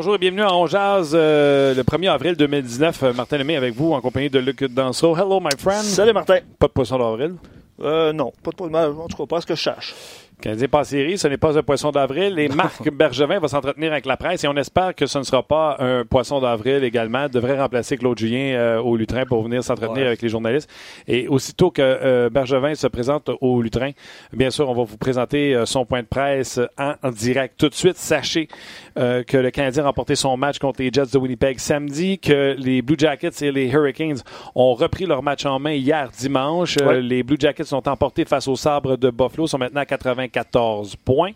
Bonjour et bienvenue à On Jazz, euh, le 1er avril 2019. Euh, Martin Lemay avec vous en compagnie de Luc Danseau. Hello, my friend. Salut, Martin. Pas de poisson d'avril? Euh, non, pas de poisson d'avril. En tout cas, pas ce que je cherche. Canadien pas en série, ce n'est pas un poisson d'avril. Et Marc Bergevin va s'entretenir avec la presse et on espère que ce ne sera pas un poisson d'avril également. devrait remplacer Claude Julien euh, au Lutrin pour venir s'entretenir Ouais. avec les journalistes. Et aussitôt que euh, Bergevin se présente au Lutrin, bien sûr, on va vous présenter euh, son point de presse en, en direct. Tout de suite, sachez que le Canadien a remporté son match contre les Jets de Winnipeg samedi, que les Blue Jackets et les Hurricanes ont repris leur match en main hier dimanche. Ouais. les Blue Jackets sont emportés face aux sabres de Buffalo, sont maintenant à 94 points.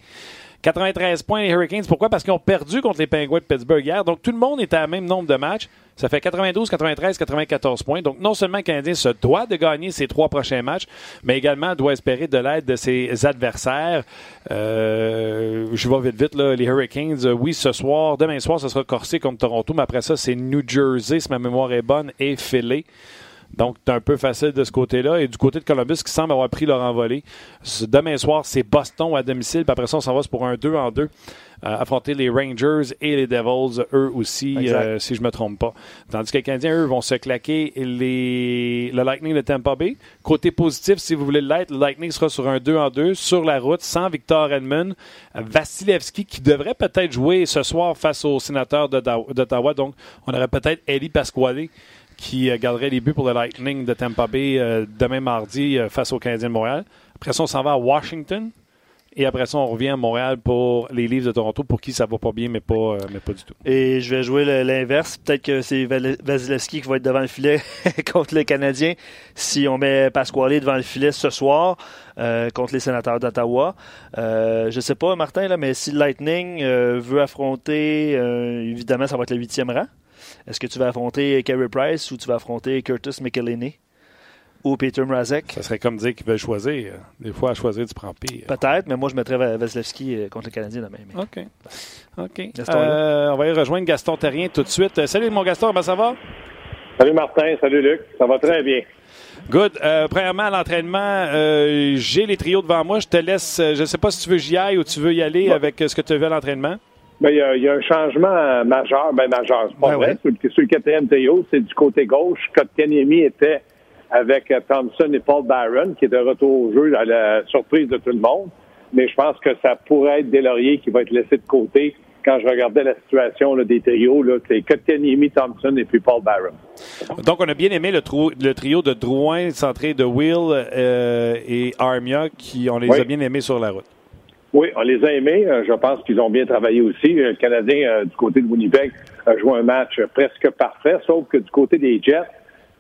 93 points les Hurricanes. Pourquoi? Parce qu'ils ont perdu contre les Penguins de Pittsburgh hier. Donc, tout le monde est à même nombre de matchs. Ça fait 92, 93, 94 points. Donc, non seulement le Canadien se doit de gagner ses trois prochains matchs, mais également doit espérer de l'aide de ses adversaires. Euh, je vais vite, vite, là. Les Hurricanes, euh, oui, ce soir, demain soir, ce sera corsé contre Toronto, mais après ça, c'est New Jersey, si ma mémoire est bonne, et Philly. Donc, c'est un peu facile de ce côté-là. Et du côté de Columbus, qui semble avoir pris leur envolée. Demain soir, c'est Boston à domicile. Puis après ça, on s'en va pour un 2 en 2. affronter les Rangers et les Devils, eux aussi, euh, si je me trompe pas. Tandis que les Canadiens, eux, vont se claquer les, le Lightning de Tampa Bay. Côté positif, si vous voulez l'être, le Lightning sera sur un 2 en 2, sur la route, sans Victor Edmond. Vasilevski, qui devrait peut-être jouer ce soir face aux sénateurs d'Ottawa. Donc, on aurait peut-être Eddie Pasquale qui euh, garderait les buts pour le Lightning de Tampa Bay euh, demain mardi euh, face aux Canadiens de Montréal. Après ça, on s'en va à Washington. Et après ça, on revient à Montréal pour les Leafs de Toronto, pour qui ça va pas bien, mais pas, mais pas du tout. Et je vais jouer l'inverse. Peut-être que c'est Vasilevski qui va être devant le filet contre les Canadiens si on met Pasquale devant le filet ce soir contre les sénateurs d'Ottawa. Euh, je sais pas, Martin, là, mais si le Lightning veut affronter, évidemment, ça va être le huitième rang. Est-ce que tu vas affronter Carey Price ou tu vas affronter Curtis McElhinney ou Peter Mrazek? Ça serait comme dire qu'ils veulent choisir. Des fois, à choisir, tu prends pire. Peut-être, mais moi, je mettrais Va- Vasilevski euh, contre les Canadiens demain. mais- OK. OK. Gaston, Euh, on va y rejoindre Gaston Terrien tout de suite. Euh, salut, mon Gaston, comment ça va? Salut Martin, salut Luc, ça va très bien. Good. Euh, premièrement, à l'entraînement, euh, j'ai les trios devant moi. Je te laisse, je ne sais pas si tu veux que j'y aille ou tu veux y aller avec ce que tu vu à l'entraînement. Ben, il, y a, il y a un changement majeur, ben majeur, c'est pas Ben vrai. Sur, le, sur le quatrième trio, c'est du côté gauche. Kotkaniemi était avec euh, Thompson et Paul Barron, qui est de retour au jeu à la surprise de tout le monde. Mais je pense que ça pourrait être Delaurier qui va être laissé de côté. Quand je regardais la situation là, des trios, là, c'est Kotkaniemi, Thompson et puis Paul Barron. Donc, on a bien aimé le, trou- le trio de Drouin, centré de Will euh, et Armia, qui on les Oui. a bien aimés sur la route. Oui, on les a aimés. Euh, Je pense qu'ils ont bien travaillé aussi. Euh, Le Canadien, euh, du côté de Winnipeg, a joué un match presque parfait, sauf que du côté des Jets,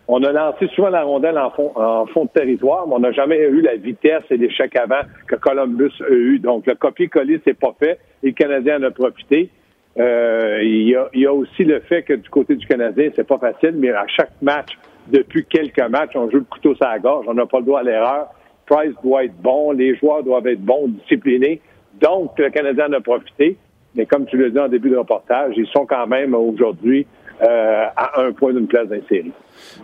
on a lancé souvent la rondelle en fond, en fond de territoire, mais on n'a jamais eu la vitesse et l'échec avant que Columbus a eu. Donc, le copier-coller, c'est pas fait et le Canadien en a profité. Il, y a, y a aussi le fait que du côté du Canadien, c'est pas facile, mais à chaque match, depuis quelques matchs, on joue le couteau sur la gorge, on n'a pas le droit à l'erreur. Price doit être bon, les joueurs doivent être bons, disciplinés. Donc, le Canadien en a profité. Mais comme tu l'as dit en début de reportage, ils sont quand même aujourd'hui euh, à un point d'une place d'insérie.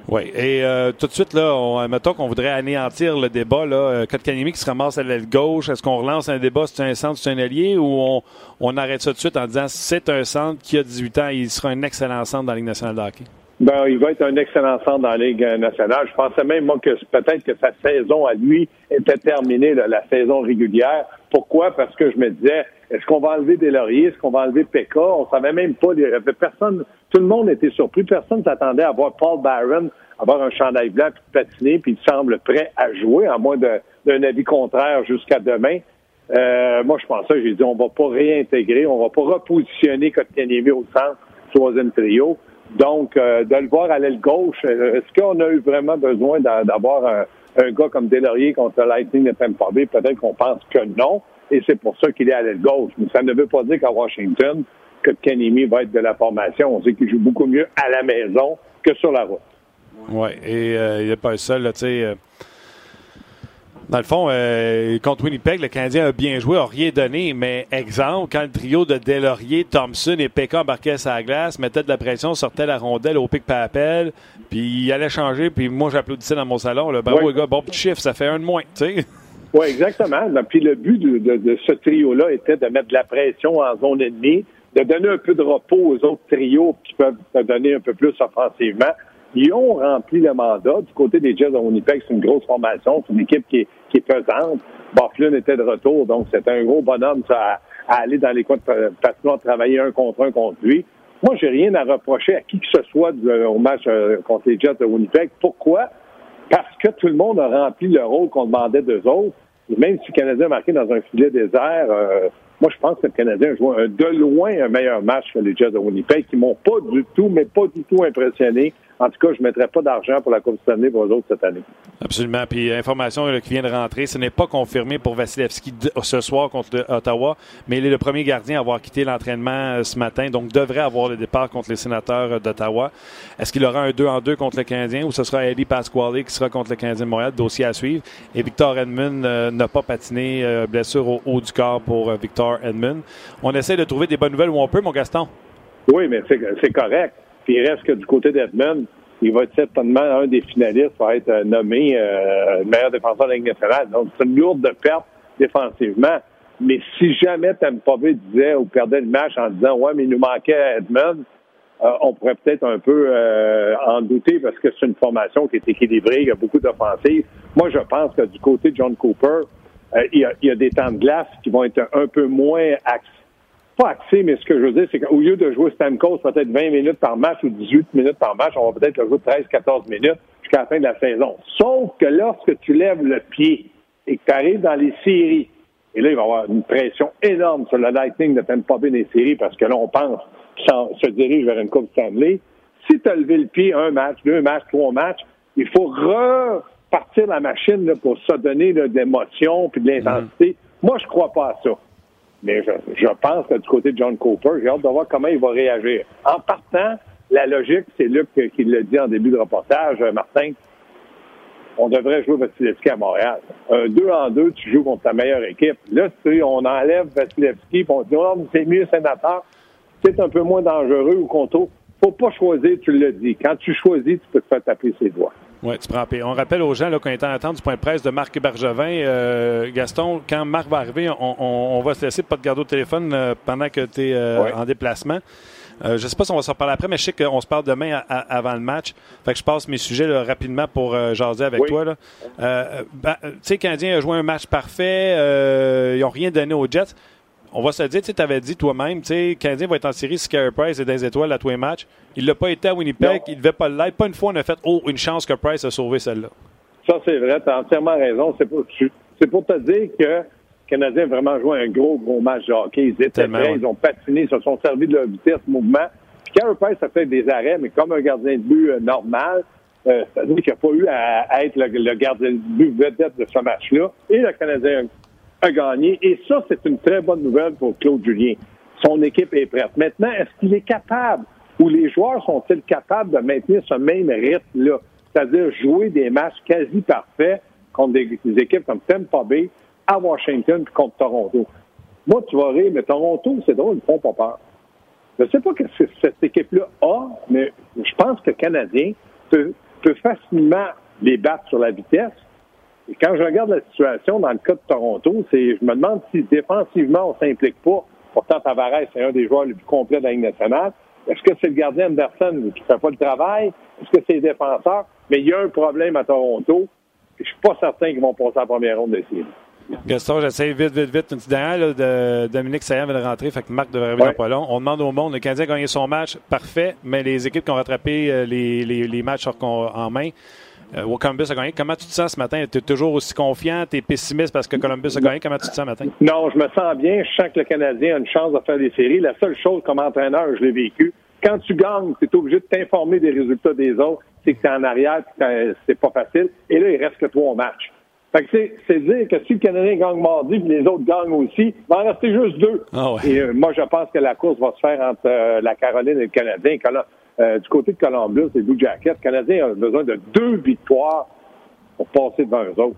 Oui. Et euh, tout de suite, là, on, mettons qu'on voudrait anéantir le débat. Là, euh, Kotkaniemi qui se ramasse à l'aile gauche, est-ce qu'on relance un débat, c'est un centre, c'est un allié, ou on, on arrête ça tout de suite en disant c'est un centre qui a 18 ans, il sera un excellent centre dans la Ligue nationale de hockey? Ben, il va être un excellent centre dans la Ligue nationale. Je pensais même, moi, que peut-être que sa saison à lui était terminée, là, la saison régulière. Pourquoi? Parce que je me disais, est-ce qu'on va enlever des lauriers? Est-ce qu'on va enlever Pekka? On savait même pas. Il y avait personne, tout le monde était surpris. Personne s'attendait à voir Paul Barron avoir un chandail blanc puis patiner, puis il semble prêt à jouer, à moins d'un avis contraire jusqu'à demain. Euh, moi, je pensais, j'ai dit, on va pas réintégrer, on va pas repositionner Kotkaniemi au centre, troisième trio. Donc, euh, de le voir à l'aile gauche, euh, est-ce qu'on a eu vraiment besoin d'a- d'avoir un, un gars comme Delaurier contre Lightning de Tampa Bay? Peut-être qu'on pense que non, et c'est pour ça qu'il est à l'aile gauche. Mais ça ne veut pas dire qu'à Washington, que Kanemi va être de la formation. On sait qu'il joue beaucoup mieux à la maison que sur la route. Oui, et euh, il n'est pas seul, là, euh, dans le fond, euh, contre Winnipeg, le Canadien a bien joué, a rien donné, mais exemple, quand le trio de Delaurier, Thompson et Pekka embarquaient la glace, mettaient de la pression, sortaient la rondelle au pic par appel, puis il allait changer, puis moi j'applaudissais dans mon salon, là, bravo les gars, bon petit chiffre, ça fait un de moins, tu sais. Oui, exactement. Puis le but de, de- de ce trio-là était de mettre de la pression en zone ennemie de donner un peu de repos aux autres trios qui peuvent donner un peu plus offensivement. Ils ont rempli le mandat. Du côté des Jets de Winnipeg, c'est une grosse formation. C'est une équipe qui est, qui est pesante. Était de retour, donc c'était un gros bonhomme ça, à, aller dans les coins de travailler un contre un contre lui. Moi, j'ai rien à reprocher à qui que ce soit au match euh, contre les Jets de Winnipeg. Pourquoi? Parce que tout le monde a rempli le rôle qu'on demandait d'eux autres. Et même si le Canadien a marqué dans un filet désert, euh, moi, je pense que le Canadien a joué de loin un meilleur match que les Jets de Winnipeg, qui m'ont pas du tout, mais pas du tout impressionné. En tout cas, je ne mettrai pas d'argent pour la Coupe Stanley pour eux autres cette année. Absolument. Puis, information qui vient de rentrer, ce n'est pas confirmé pour Vasilevski ce soir contre Ottawa, mais il est le premier gardien à avoir quitté l'entraînement euh, ce matin, donc devrait avoir le départ contre les sénateurs euh, d'Ottawa. Est-ce qu'il aura un 2 en 2 contre le Canadien ou ce sera Eddie Pasquale qui sera contre le Canadien de Montréal? Dossier à suivre. Et Victor Edmund euh, n'a pas patiné, blessure au haut du corps pour Victor Edmund. On essaie de trouver des bonnes nouvelles où on peut, mon Gaston. Oui, mais c'est correct. Puis il reste que du côté d'Edmund, il va être certainement un des finalistes pour être euh, nommé euh, meilleur défenseur de la Ligue nationale. Donc, c'est une lourde perte défensivement. Mais si jamais Tampa Bay disait ou perdait le match en disant Ouais, mais il nous manquait Edmund, euh, on pourrait peut-être un peu en douter parce que c'est une formation qui est équilibrée, il y a beaucoup d'offensives. Moi, je pense que du côté de John Cooper, il y, a, il, y a, des temps de glace qui vont être un peu moins axés pas axé, mais ce que je veux dire, c'est qu'au lieu de jouer Stamkos peut-être 20 minutes par match ou 18 minutes par match, on va peut-être le jouer 13-14 minutes jusqu'à la fin de la saison. Sauf que lorsque tu lèves le pied et que tu arrives dans les séries, et là, il va y avoir une pression énorme sur le Lightning de Tampa Bay des séries parce que là, on pense qu'il se dirige vers une Coupe Stanley. Si tu as levé le pied un match, deux matchs, trois matchs, il faut repartir la machine pour se donner de l'émotion puis de l'intensité. Mm-hmm. Moi, je crois pas à ça. Mais je, pense que du côté de John Cooper, j'ai hâte de voir comment il va réagir. En partant, la logique, c'est Luc qui l'a dit en début de reportage, euh, Martin, on devrait jouer Vasilevski à Montréal. Un deux en deux, tu joues contre ta meilleure équipe. Là, tu sais, on enlève Vasilevski, puis on dit, oh, c'est mieux sénateur. C'est un peu moins dangereux ou contre. Faut pas choisir, tu le dis. Quand tu choisis, tu peux te faire taper ses doigts. Oui, tu prends On rappelle aux gens qu'on est en attente du point de presse de Marc Bergevin. Euh, Gaston, quand Marc va arriver, on, va se laisser pas te garder au téléphone euh, pendant que tu es euh, en déplacement. je ne sais pas si on va s'en parler après, mais je sais qu'on se parle demain avant le match. Fait que je passe mes sujets rapidement pour jaser avec toi. Ben, tu sais, Canadien a joué un match parfait. ils n'ont rien donné aux Jets on va se dire, tu avais dit toi-même, tu sais, Canadien va être en série si Carey Price est des étoiles à tous les matchs. Il l'a pas été à Winnipeg, il ne devait pas l'être. Pas une fois, on a fait, oh, une chance que Price a sauvé celle-là. Ça, c'est vrai, tu as entièrement raison. C'est pour, pour, te dire que le Canadien a vraiment joué un gros, gros match de hockey. Ils étaient prêts, ils ont patiné, ils se sont servis de leur vitesse, mouvement. Puis Carey Price a fait des arrêts, mais comme un gardien de but euh, normal, euh, c'est-à-dire qu'il n'a pas eu à, être le, le, gardien de but vedette de ce match-là. Et le Canadien a gagné. Et ça, c'est une très bonne nouvelle pour Claude Julien. Son équipe est prête. Maintenant, est-ce qu'il est capable ou les joueurs sont-ils capables de maintenir ce même rythme-là? C'est-à-dire jouer des matchs quasi parfaits contre des, équipes comme Tampa Bay, à Washington puis contre Toronto. Moi, tu vas rire, mais Toronto, c'est drôle, ils ne font pas peur. Je ne sais pas ce que cette équipe-là a, mais je pense que le Canadien peut, peut facilement les battre sur la vitesse et quand je regarde la situation dans le cas de Toronto, c'est, je me demande si défensivement on s'implique pas. Pourtant, Tavares, c'est un des joueurs les plus complets de la Ligue nationale. Est-ce que c'est le gardien Anderson qui fait pas le travail? Est-ce que c'est les défenseurs? Mais il y a un problème à Toronto. Je suis pas certain qu'ils vont passer à la première ronde de série. Gaston, j'essaie vite, vite, vite. Une petite dernière de Dominique Saillant vient de rentrer, fait que Marc devrait revenir pas long. On demande au monde, le Canadien a gagné son match, parfait, mais les équipes qui ont rattrapé euh, les, les, les matchs en main, euh, Columbus a gagné. Comment tu te sens ce matin? Tu es toujours aussi confiant? Tu es pessimiste parce que Columbus a gagné? Comment tu te sens ce matin? Non, je me sens bien. Je sens que le Canadien a une chance de faire des séries. La seule chose, comme entraîneur, je l'ai vécu. Quand tu gagnes, tu es obligé de t'informer des résultats des autres. C'est que tu es en arrière, c'est pas facile. Et là, il reste que trois matchs. Fait que c'est dire que si le Canadien gagne mardi et les autres gagnent aussi, il va en rester juste deux. Ah et euh, moi, je pense que la course va se faire entre euh, la Caroline et le Canadien. Du côté de Columbus et Blue Jackets, le Canadien a besoin de deux victoires pour passer devant eux autres.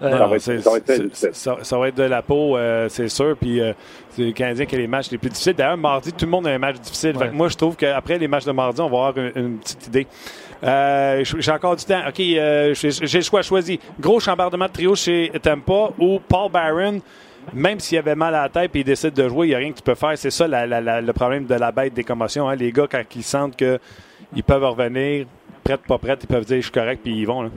ça, va être, ça, va être, de la peau, euh, c'est sûr. Puis euh, c'est le Canadien qui a les matchs les plus difficiles. D'ailleurs, mardi, tout le monde a un match difficile. moi, je trouve qu'après les matchs de mardi, on va avoir une, petite idée. Euh, j'ai encore du temps. OK, j'ai le choix choisi. Gros chambardement de trio chez Tampa ou Paul Barron? Même s'il avait mal à la tête et il décide de jouer, il n'y a rien que tu peux faire. C'est ça le problème de la bête des commotions. Hein. Les gars, quand ils sentent qu'ils peuvent revenir, prêts, pas prêts, ils peuvent dire je suis correct, puis ils vont. Là.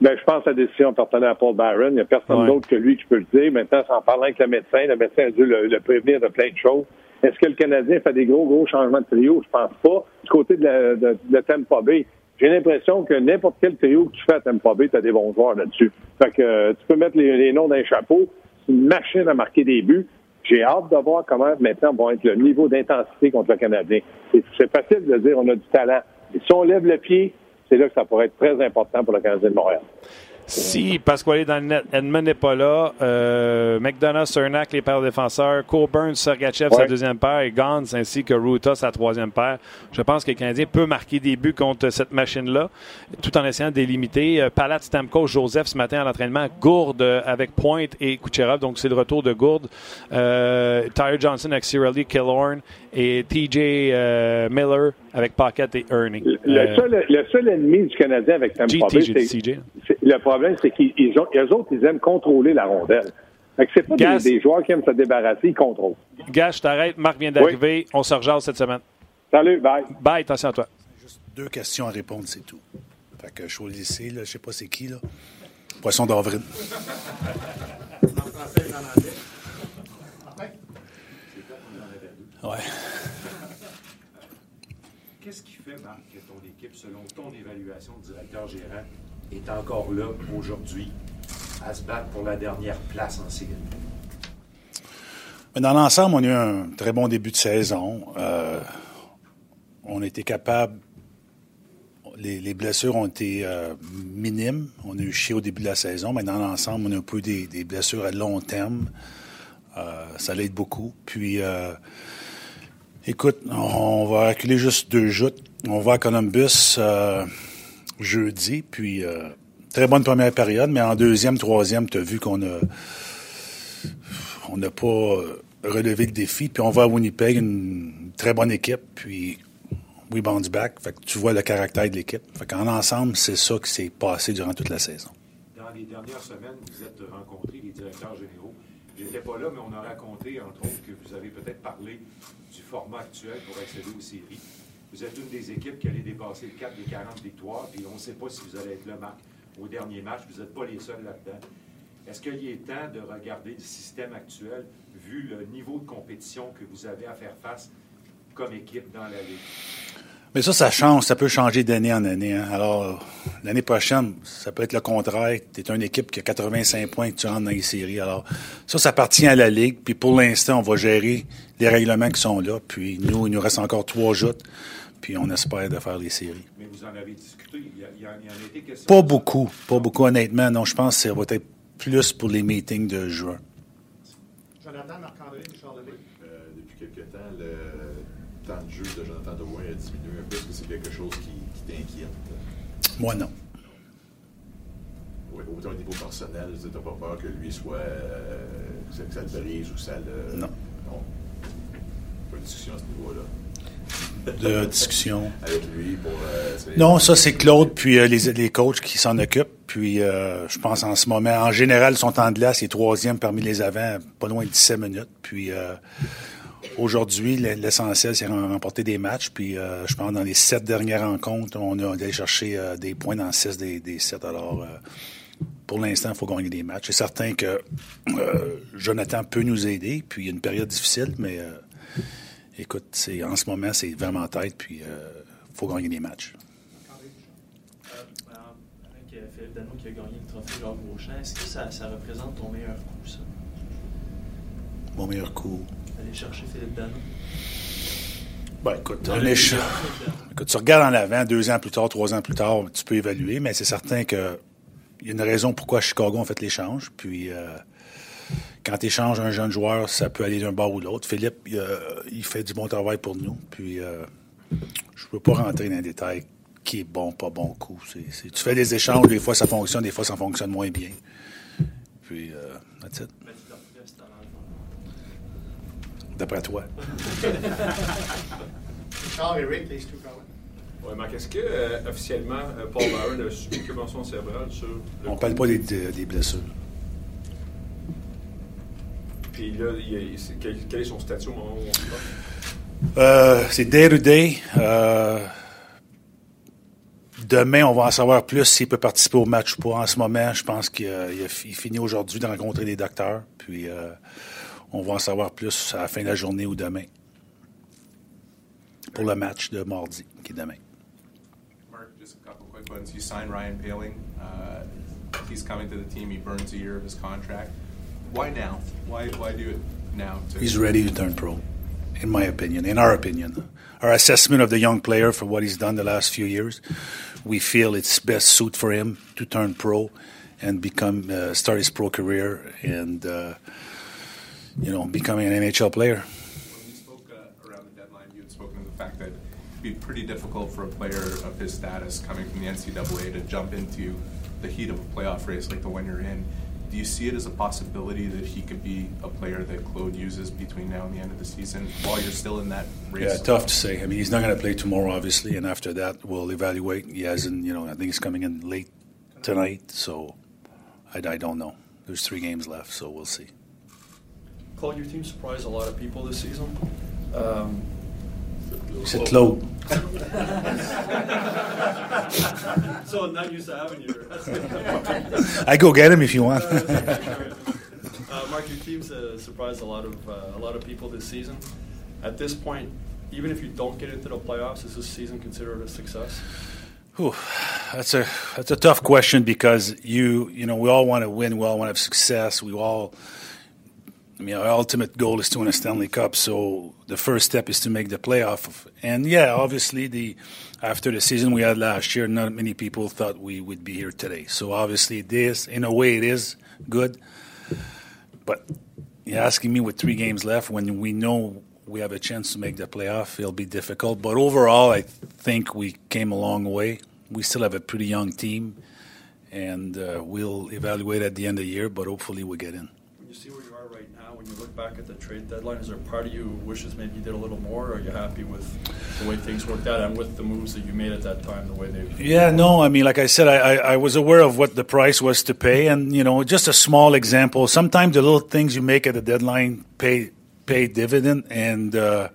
Ben, je pense que la décision appartenait à Paul Byron. Il n'y a personne d'autre que lui qui peut le dire. Maintenant, en parlant avec le médecin, le médecin a dû le, prévenir de plein de choses. Est-ce que le Canadien fait des gros, gros changements de trio? Je pense pas. Du côté de, la, de, de Tampa Bay, j'ai l'impression que n'importe quel trio que tu fais à Tampa Bay, tu as des bons joueurs là-dessus. Fait que euh, tu peux mettre les, noms d'un chapeau. Une machine à marquer des buts. J'ai hâte de voir comment maintenant va être le niveau d'intensité contre le Canadien. C'est facile de dire on a du talent. Si on lève le pied, c'est là que ça pourrait être très important pour le Canadien de Montréal. Si Pasquale dans le net, Edmund n'est pas là, euh, McDonough, Cernak, les paires défenseurs, Coburn, Sergachev, sa deuxième paire, et Gans ainsi que Ruta, sa troisième paire. Je pense que le Canadien peut marquer des buts contre cette machine-là, tout en essayant de délimiter. Euh, Palat, Stamkos, Joseph ce matin à l'entraînement, Gourde euh, avec Pointe et Kucherov, donc c'est le retour de Gourde. Euh, Tyler Johnson avec Cirelli, Killorn et TJ euh, Miller avec Pocket et Ernie. Le, seul, le, seul, ennemi du Canadien avec Tampa Bay, c'est le problème, c'est qu'ils ont, eux autres, ils aiment contrôler la rondelle. Fait que c'est pas des, joueurs qui aiment se débarrasser, ils contrôlent. Gars, je t'arrête. Marc vient d'arriver. On se rejase cette semaine. Salut, bye. Bye, attention à toi. Juste deux questions à répondre, c'est tout. Fait que choisissez, là, je sais pas c'est qui, là. Poisson d'avril. Ouais. Qu'est-ce qui fait, Marc, que ton équipe, selon ton évaluation de directeur gérant, est encore là aujourd'hui à se battre pour la dernière place en série? Dans l'ensemble, on a eu un très bon début de saison. Euh, on a été capable. Les, blessures ont été euh, minimes. On a eu chier au début de la saison, mais dans l'ensemble, on a un peu des, blessures à long terme. Euh, ça l'aide beaucoup. Puis, Écoute, on va reculer juste deux joutes. On va à Columbus jeudi, puis euh, très bonne première période, mais en deuxième, troisième, tu as vu qu'on a on n'a pas relevé le défi, puis on va à Winnipeg, une très bonne équipe, puis we bounce back. Fait que tu vois le caractère de l'équipe. Fait ensemble, c'est ça qui s'est passé durant toute la saison. Dans les dernières semaines, vous êtes rencontrés, les directeurs généraux. J'étais pas là, mais on a raconté, entre autres, que vous avez peut-être parlé format actuel pour accéder aux séries. Vous êtes une des équipes qui allait dépasser le cap des 40 victoires, puis on ne sait pas si vous allez être là, Marc, au dernier match. Vous n'êtes pas les seuls là-dedans. Est-ce qu'il est temps de regarder le système actuel, vu le niveau de compétition que vous avez à faire face comme équipe dans la Ligue? Mais ça, ça change. Ça peut changer d'année en année. Hein. Alors, l'année prochaine, ça peut être le contraire. Tu es une équipe qui a 85 points que tu rentres dans les séries. Alors, ça, ça appartient à la Ligue. Puis pour l'instant, on va gérer les règlements qui sont là. Puis nous, il nous reste encore trois joutes. Puis on espère de faire les séries. Mais vous en avez discuté. Il y, en a été question. Pas beaucoup. Pas beaucoup, honnêtement. Non, je pense que ça va être plus pour les meetings de juin. Jonathan, Marc-André, Charles euh, Depuis quelque temps, le temps de jeu de Jonathan Drouin a diminué est-ce que c'est quelque chose qui, t'inquiète? Moi, non. Oui, au niveau personnel, tu n'as pas peur que lui soit. Euh, que ça le brise ou ça le. Non. Non. Pas de discussion à ce niveau-là de discussion. Avec lui pour. Euh, non, ça c'est Claude puis euh, les, les coachs qui s'en occupent. Puis je pense en ce moment, en général, son temps de glace est troisième parmi les avants, pas loin de 17 minutes. Puis Aujourd'hui, l'essentiel, c'est remporter des matchs. Puis, euh, je pense dans les sept dernières rencontres, on a allé chercher euh, des points dans six des, des sept. Alors, euh, pour l'instant, il faut gagner des matchs. C'est certain que Jonathan peut nous aider. Puis, il y a une période difficile, mais écoute, c'est en ce moment, c'est vraiment tête. Puis, il faut gagner des matchs. Avec Philippe Dano qui a gagné le trophée Jacques Beauchamp, est-ce que ça, ça représente ton meilleur coup, ça? Mon meilleur coup aller chercher Philippe Dano? Ben, écoute, écoute, tu regardes en avant, deux ans plus tard, trois ans plus tard, tu peux évaluer, mais c'est certain que il y a une raison pourquoi Chicago a fait l'échange. Puis, euh, quand tu échanges un jeune joueur, ça peut aller d'un bord ou de l'autre. Philippe, il, fait du bon travail pour nous. Puis, euh, je ne peux pas rentrer dans les détails qui est bon, pas bon coup. tu fais des échanges, des fois ça fonctionne, des fois ça fonctionne moins bien. Puis, euh, that's it d'après toi? Charles et Rick, les two Oui, Marc, est-ce que euh, officiellement euh, Paul Byron a subi une commotion cérébrale sur. On ne parle pas des, des, blessures. Puis là, il est- c'est- quel, quel est son statut au moment où on se parle? Euh, c'est day to day. Euh, demain, on va en savoir plus s'il peut participer au match ou pas. En ce moment, je pense qu'il il a fi- il finit aujourd'hui de rencontrer des docteurs. Puis, euh, on va en savoir plus à la fin de la journée ou demain. Pour le match de mardi, qui est demain. Mark, just a couple quick ones. You signed Ryan Paling. Uh, he's coming to the team. He burns a year of his contract. Why now? Why why do it now? To He's ready to turn pro, in my opinion, in our opinion. Our assessment of the young player for what he's done the last few years, we feel it's best suit for him to turn pro and become uh, start his pro career and uh, you know becoming an NHL player. When you spoke uh, around the deadline, you had spoken to the fact that it'd be pretty difficult for a player of his status coming from the NCAA to jump into the heat of a playoff race like the one you're in. Do you see it as a possibility that he could be a player that Claude uses between now and the end of the season while you're still in that race? Yeah, tough to say. I mean, he's not going to play tomorrow, obviously, and after that, we'll evaluate. He hasn't, you know, I think he's coming in late tonight, so I, I don't know. There's three games left, so we'll see. Claude, your team surprised a lot of people this season. Um, C'est Claude. so I'm not used to having you. I go get him if you want. Uh, Mark, your team's uh, surprised a lot of uh, a lot of people this season. At this point, even if you don't get into the playoffs, is this season considered a success? Whew, that's a that's a tough question because you you know we all want to win, we all want to have success, we all. I mean, our ultimate goal is to win a Stanley Cup. So the first step is to make the playoff. And yeah, obviously, the after the season we had last year, not many people thought we would be here today. So obviously, this in a way it is good. But you're asking me with three games left when we know we have a chance to make the playoff, it'll be difficult. But overall, I think we came a long way. We still have a pretty young team, and uh, we'll evaluate at the end of the year. But hopefully, we get in. When you look back at the trade deadline, is there part of you who wishes maybe you did a little more, or are you happy with the way things worked out and with the moves that you made at that time, the way they? Yeah, no, I mean, like I said, I, I, I was aware of what the price was to pay, and you know, just a small example. Sometimes the little things you make at the deadline pay pay dividend, and uh,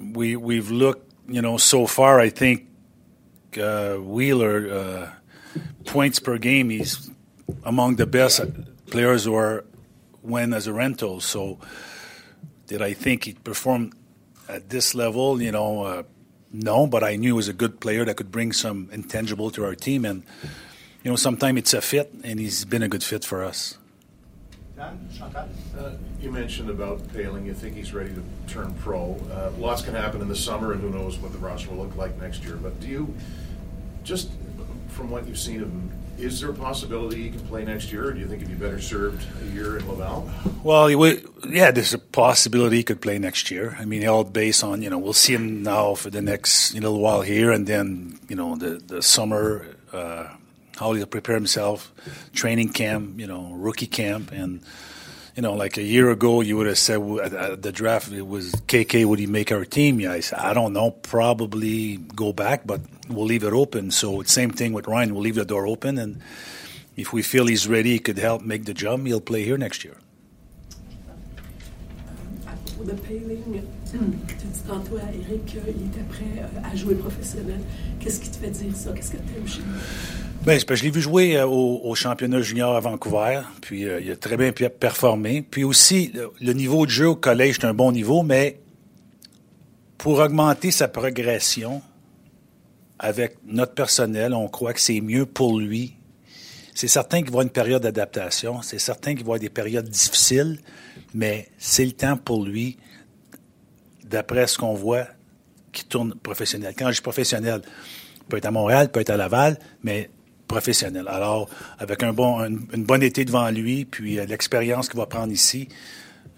we we've looked, you know, so far. I think uh, Wheeler uh, points per game, he's among the best players who are win as a rental. So, did I think he'd perform at this level? You know. Uh, no, but I knew he was a good player that could bring some intangible to our team. And, you know, sometimes it's a fit, and he's been a good fit for us. Dan, Chantal? Uh, you mentioned about Paling. You think he's ready to turn pro. Uh, lots can happen in the summer, and who knows what the roster will look like next year. But do you, just from what you've seen of him, is there a possibility he can play next year, or do you think he'd be better served a year in Laval? Well, yeah, there's a possibility he could play next year. I mean, all based on, you know, we'll see him now for the next you know, little while here, and then, you know, the, the summer, uh, how he'll prepare himself, training camp, you know, rookie camp. And, you know, like a year ago, you would have said at the draft, it was KK, would he make our team? Yeah, I said, I don't know, probably go back, but we'll leave it open. So, same thing with Ryan, we'll leave the door open. And if we feel he's ready, he could help make the jump, he'll play here next year. Propos de Paling, tu dis tantôt à Eric qu'il était prêt euh, à jouer professionnel. Qu'est-ce qui te fait dire ça? Qu'est-ce que tu aimes chez? Ben, que je l'ai vu jouer euh, au, au championnat junior à Vancouver, puis euh, il a très bien performé. Puis aussi, le, le niveau de jeu au collège, c'est un bon niveau, mais pour augmenter sa progression avec notre personnel, on croit que c'est mieux pour lui. C'est certain qu'il va avoir une période d'adaptation, c'est certain qu'il va avoir des périodes difficiles, mais c'est le temps pour lui, d'après ce qu'on voit, qui tourne professionnel. Quand je dis professionnel, peut être à Montréal, peut être à Laval, mais professionnel. Alors, avec un bon, une bonne été devant lui, puis euh, l'expérience qu'il va prendre ici,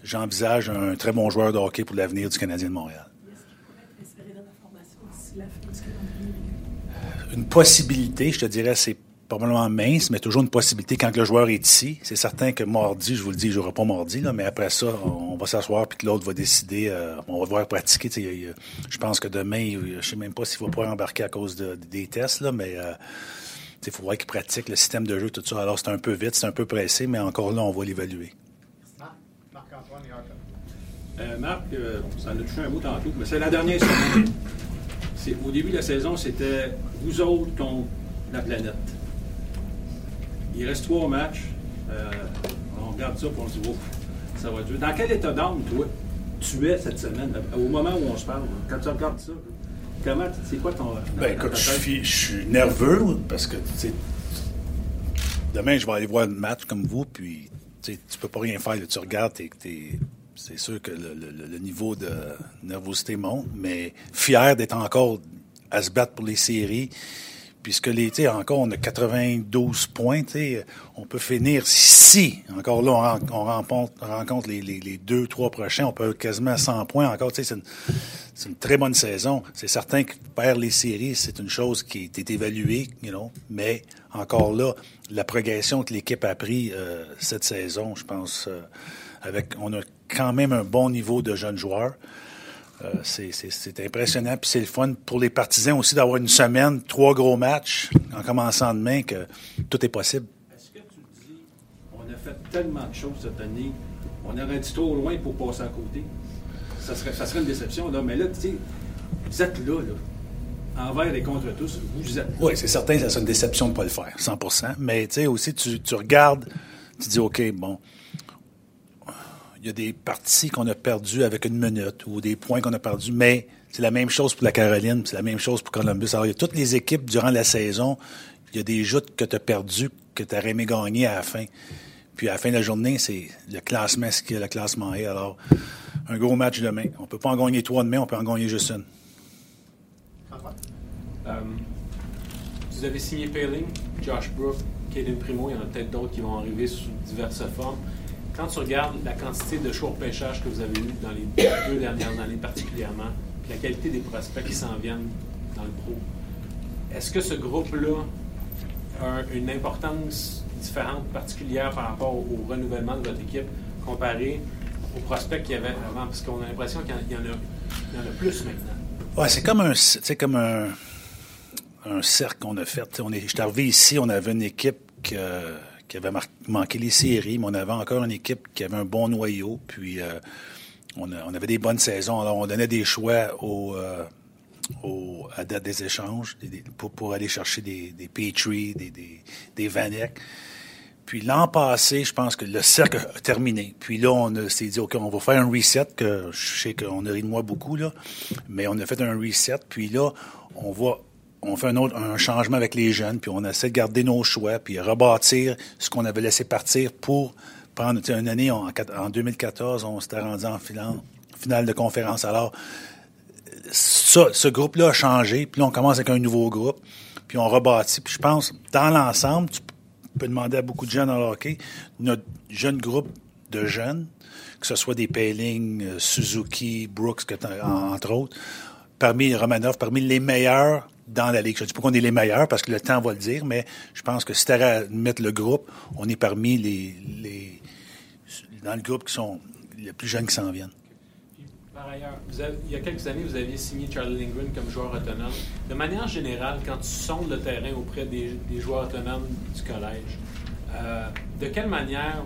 j'envisage un très bon joueur de hockey pour l'avenir du Canadien de Montréal. Est-ce qu'il pourrait être inséré dans la formation d'ici la fin du calendrier régulier? Une possibilité, je te dirais, c'est probablement mince, mais toujours une possibilité quand le joueur est ici. C'est certain que mardi, je vous le dis, je n'aurai pas mardi, là, mais après ça, on, va s'asseoir puis que l'autre va décider. euh, on va voir pratiquer. il Je pense que demain, je ne sais même pas s'il va pouvoir embarquer à cause de- des tests, là, mais euh, il faut voir qu'il pratique le système de jeu, tout ça. Alors, c'est un peu vite, c'est un peu pressé, mais encore là, on va l'évaluer. Marc, Marc-Antoine et Arthur. Euh, Marc, euh, ça en a touché un mot tantôt, mais c'est la dernière semaine. Au début de la saison, c'était vous autres contre la planète. Il reste trois matchs. Euh, on regarde ça et on se dit, Ouf, ça va dur. Dans quel état d'âme, toi, tu es cette semaine, au moment où on se parle, quand tu regardes ça? Comment, c'est quoi ton. Ben écoute, je suis, nerveux parce que, tu sais, demain, je vais aller voir un match comme vous, puis tu sais, tu peux pas rien faire. là. tu regardes, t'es- t'es- c'est sûr que le, niveau de nervosité monte, mais fier d'être encore à se battre pour les séries. Puisque sais, encore, on a 92 points, on peut finir si, encore là, on, ren- on rencontre, les, deux, trois prochains, on peut quasiment à 100 points encore, c'est une très bonne saison. C'est certain que perdre les séries, c'est une chose qui est évaluée, you know, mais encore là, la progression que l'équipe a pris euh, cette saison, je pense, euh, avec, on a quand même un bon niveau de jeunes joueurs. Euh, c'est- impressionnant, puis c'est le fun pour les partisans aussi d'avoir une semaine, trois gros matchs en commençant demain que tout est possible. Est-ce que tu dis, on a fait tellement de choses cette année, on aurait dit trop loin pour passer à côté? Ça serait, ça serait une déception, là. Mais là, tu sais, vous êtes là, là. Envers et contre tous, vous êtes là. Oui, c'est certain, ça serait une déception de ne pas le faire, 100% Mais tu sais, aussi, tu, tu regardes, tu dis, OK, bon, y a des parties qu'on a perdues avec une minute ou des points qu'on a perdus, mais c'est la même chose pour la Caroline, c'est la même chose pour Columbus. Alors, il y a toutes les équipes durant la saison, il y a des joutes que tu as perdues, que tu aurais aimé gagner à la fin. Puis à la fin de la journée, c'est le classement, ce que le classement est. Alors, un gros match demain. On peut pas en gagner trois demain, on peut en gagner juste une. Euh, vous avez signé Paling, Josh Brook, Kaden Primo, il y en a peut-être d'autres qui vont arriver sous diverses formes. Quand tu regardes la quantité de choix au pêchage que vous avez eu dans les deux dernières années particulièrement, la qualité des prospects qui s'en viennent dans le pro, est-ce que ce groupe-là a un- une importance différente, particulière par rapport au, renouvellement de votre équipe comparé aux prospects qu'il y avait avant? Parce qu'on a l'impression qu'il y en- a, plus maintenant. Ouais, c'est comme un, c'est comme un, cercle qu'on a fait. Est, j'étais arrivé ici, on avait une équipe que- qui avait manqué les séries, mais on avait encore une équipe qui avait un bon noyau. Puis euh, on, avait des bonnes saisons. Alors on donnait des choix au, euh, à date des échanges pour, aller chercher des, des Petrie, des, des, des. Puis l'an passé, je pense que le cercle a terminé. Puis là, on s'est dit, OK, on va faire un reset, que je sais qu'on a ri de moi beaucoup, là, mais on a fait un reset. Puis là, on va, on fait un autre, changement avec les jeunes, puis on essaie de garder nos choix, puis rebâtir ce qu'on avait laissé partir pour prendre, une année, en, en 2014, on s'était rendu en finale, finale de conférence. Alors, ça, ce groupe-là a changé, puis là, on commence avec un nouveau groupe, puis on rebâtit. Puis je pense, dans l'ensemble, tu peux demander à beaucoup de jeunes en hockey, notre jeune groupe de jeunes, que ce soit des Payling, euh, Suzuki, Brooks, entre autres, parmi Romanov, parmi les meilleurs dans la ligue. Je ne dis pas qu'on est les meilleurs parce que le temps va le dire, mais je pense que si tu à mettre le groupe, on est parmi les, dans le groupe qui sont les plus jeunes qui s'en viennent. Par ailleurs, il y a quelques années, vous aviez signé Charlie Lindgren comme joueur autonome. De manière générale, quand tu sondes le terrain auprès des, des joueurs autonomes du collège, euh, de quelle manière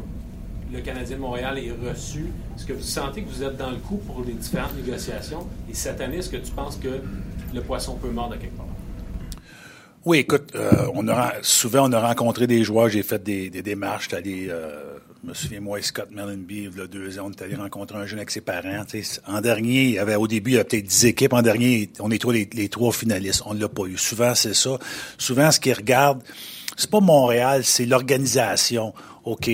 le Canadien de Montréal est reçu? Est-ce que vous sentez que vous êtes dans le coup pour les différentes négociations? Et cette année, est-ce que tu penses que le poisson peut mordre quelque part? Oui, écoute, euh, on a, souvent on a rencontré des joueurs, j'ai fait des, des démarches, j'étais allé, euh, me souviens, moi et Scott Mellenby, il y a deux ans, on est allé rencontrer un jeune avec ses parents. En dernier, il y avait, au début, il y avait peut-être dix équipes. En dernier, on est les, les trois finalistes. On ne l'a pas eu. Souvent, c'est ça. Souvent, ce qu'ils regardent, c'est pas Montréal, c'est l'organisation. OK,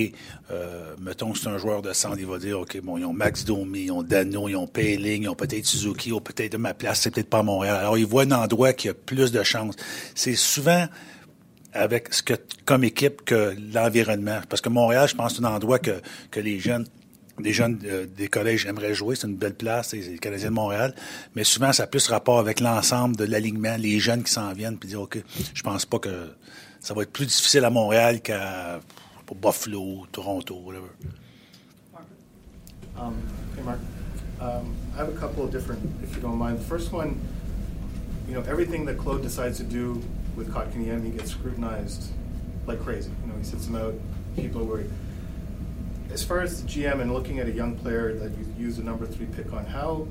euh, mettons que c'est un joueur de centre, il va dire, OK, bon, ils ont Max Domi, ils ont Dano, ils ont Payling, ils ont peut-être Suzuki, ils ont peut-être ma place, c'est peut-être pas à Montréal. Alors, ils voient un endroit qui a plus de chances. C'est souvent avec ce que, comme équipe que l'environnement. Parce que Montréal, je pense, c'est un endroit que, que les jeunes les jeunes euh, des collèges aimeraient jouer. C'est une belle place, c'est les Canadiens de Montréal. Mais souvent, ça a plus rapport avec l'ensemble de l'alignement, les jeunes qui s'en viennent, puis dire, OK, je pense pas que ça va être plus difficile à Montréal qu'à Buffalo, Toronto, whatever. Um, hey, Mark. Um, I have a couple of different, if you don't mind. The first one, you know, everything that Claude decides to do with Kotkaniemi gets scrutinized like crazy. You know, he sits him out. People are worried. as far as the GM and looking at a young player that you use a number three pick on, how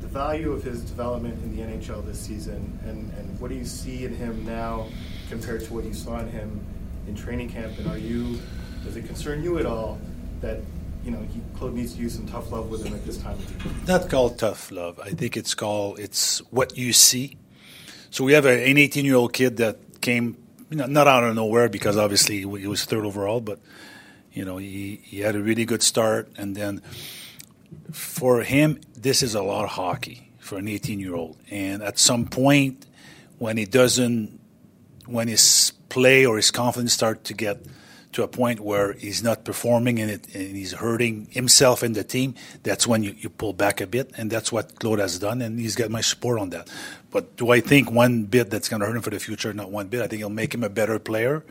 the value of his development in the NHL this season, and, and what do you see in him now compared to what you saw in him in training camp? And are you, does it concern you at all that you know he, Claude needs to use some tough love with him at this time of year? Not called tough love. I think it's called it's what you see. So we have a, an 18 year old kid that came you know, not out of nowhere because obviously he was third overall, but you know he, he had a really good start, and then for him this is a lot of hockey for an 18 year old, and at some point when he doesn't, when his play or his confidence start to get to a point where he's not performing and, it, and he's hurting himself and the team, that's when you, you pull back a bit, and that's what Claude has done, and he's got my support on that. But do I think one bit that's going to hurt him for the future? Not one bit. I think it'll make him a better player,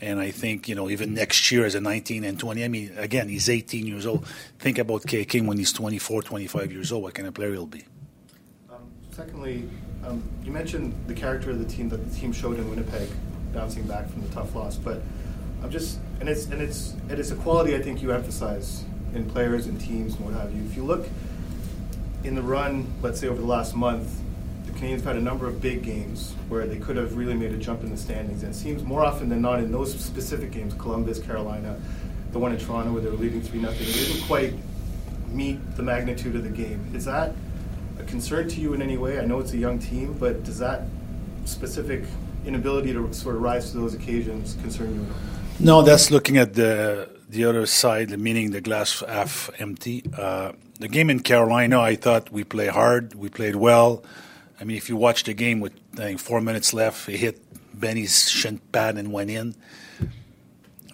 and I think you know even next year as a 19 and 20. I mean, again, he's 18 years old. Think about K King when he's 24, 25 years old. What kind of player he'll be? Um, secondly, um, you mentioned the character of the team that the team showed in Winnipeg, bouncing back from the tough loss, but I'm just and it's and it's it is a quality I think you emphasize in players and teams and what have you. If you look in the run, let's say over the last month, the Canadians have had a number of big games where they could have really made a jump in the standings. And it seems more often than not in those specific games, Columbus, Carolina, the one in Toronto where they were leading three nothing, they didn't quite meet the magnitude of the game. Is that a concern to you in any way? I know it's a young team, but does that specific inability to sort of rise to those occasions concern you? No, that's looking at the the other side, meaning the glass half empty. Uh, the game in Carolina, I thought we played hard, we played well. I mean, if you watch the game with I think four minutes left, he hit Benny's shin pad and went in.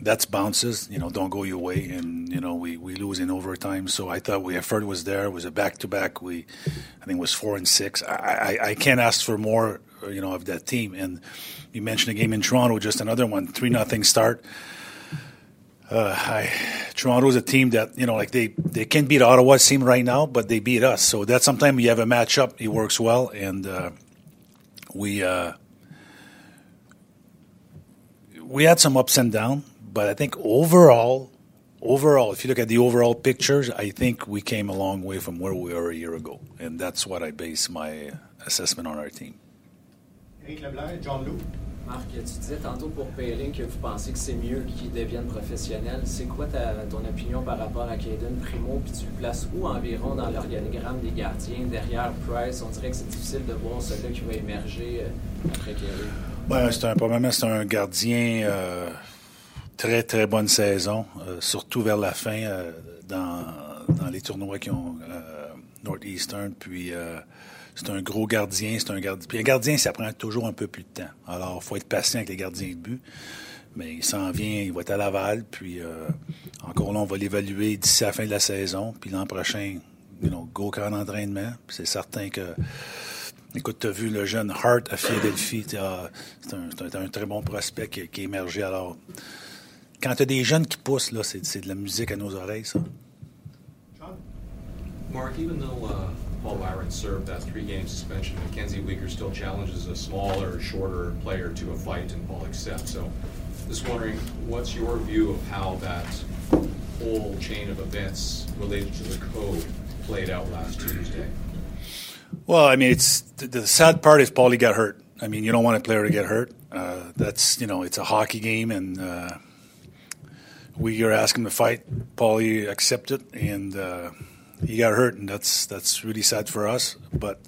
That's bounces, you know, don't go your way, and you know we, we lose in overtime. So I thought we effort was there. It was a back to back. We, I think, it was four and six. I, I I can't ask for more, you know, of that team. And you mentioned a game in Toronto, just another one, three nothing start. Uh, I, Toronto's a team that you know, like they they can beat Ottawa's team right now, but they beat us. So that sometimes you have a matchup, it works well, and uh, we uh, we had some ups and downs. But I think overall, overall, if you look at the overall pictures, I think we came a long way from where we were a year ago, and that's what I base my assessment on our team. Éric Leblanc, John Lou. Marc, tu disais tantôt pour Payling que vous pensez que c'est mieux qu'il devienne professionnel. C'est quoi ta, ton opinion par rapport à Caden Primo? Puis tu le places où environ dans l'organigramme des gardiens? Derrière Price, on dirait que c'est difficile de voir celui qui va émerger euh, après Kelly. Ben, c'est un, probablement c'est un gardien euh, très très bonne saison, euh, surtout vers la fin euh, dans, dans les tournois qui ont euh, Northeastern. Puis euh, c'est un gros gardien, c'est un gardien. Puis un gardien, ça prend toujours un peu plus de temps. Alors, il faut être patient avec les gardiens de but. Mais il s'en vient, il va être à Laval. Puis euh, encore là, on va l'évaluer d'ici la fin de la saison. Puis l'an prochain, you know, go camp d'entraînement. Puis c'est certain que. Écoute, tu as vu le jeune Hart à Philadelphie. C'est un, très bon prospect qui, qui émergé. Alors, quand tu as des jeunes qui poussent, là, c'est, c'est de la musique à nos oreilles, ça. Mark, even though uh, Paul Byron served that three-game suspension, Mackenzie Weegar still challenges a smaller, shorter player to a fight, and Paul accepts. So, just wondering, what's your view of how that whole chain of events related to the code played out last Tuesday? Well, I mean, it's the, sad part is Paulie got hurt. I mean, you don't want a player to get hurt. Uh, that's you know, it's a hockey game, and uh, we are asking to fight. Paulie accepted, and uh, he got hurt, and that's that's really sad for us. But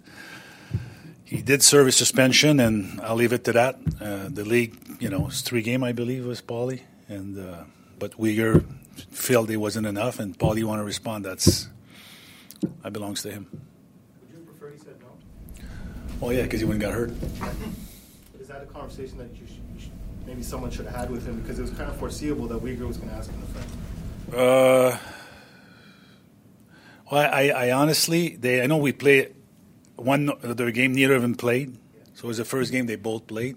he did serve his suspension, and I'll leave it to that. Uh, the league, you know, it's three game, I believe, was Paulie, and uh, but Uyghur felt it wasn't enough, and Paulie want to respond. That's I belongs to him. Would you prefer he said no? Oh yeah, because he wouldn't got hurt. Is that a conversation that you should, you should, maybe someone should have had with him because it was kind of foreseeable that Uyghur was going to ask him to fight? Uh, well, I, I honestly, they I know we played one other game. Neither of them played, so it was the first game they both played.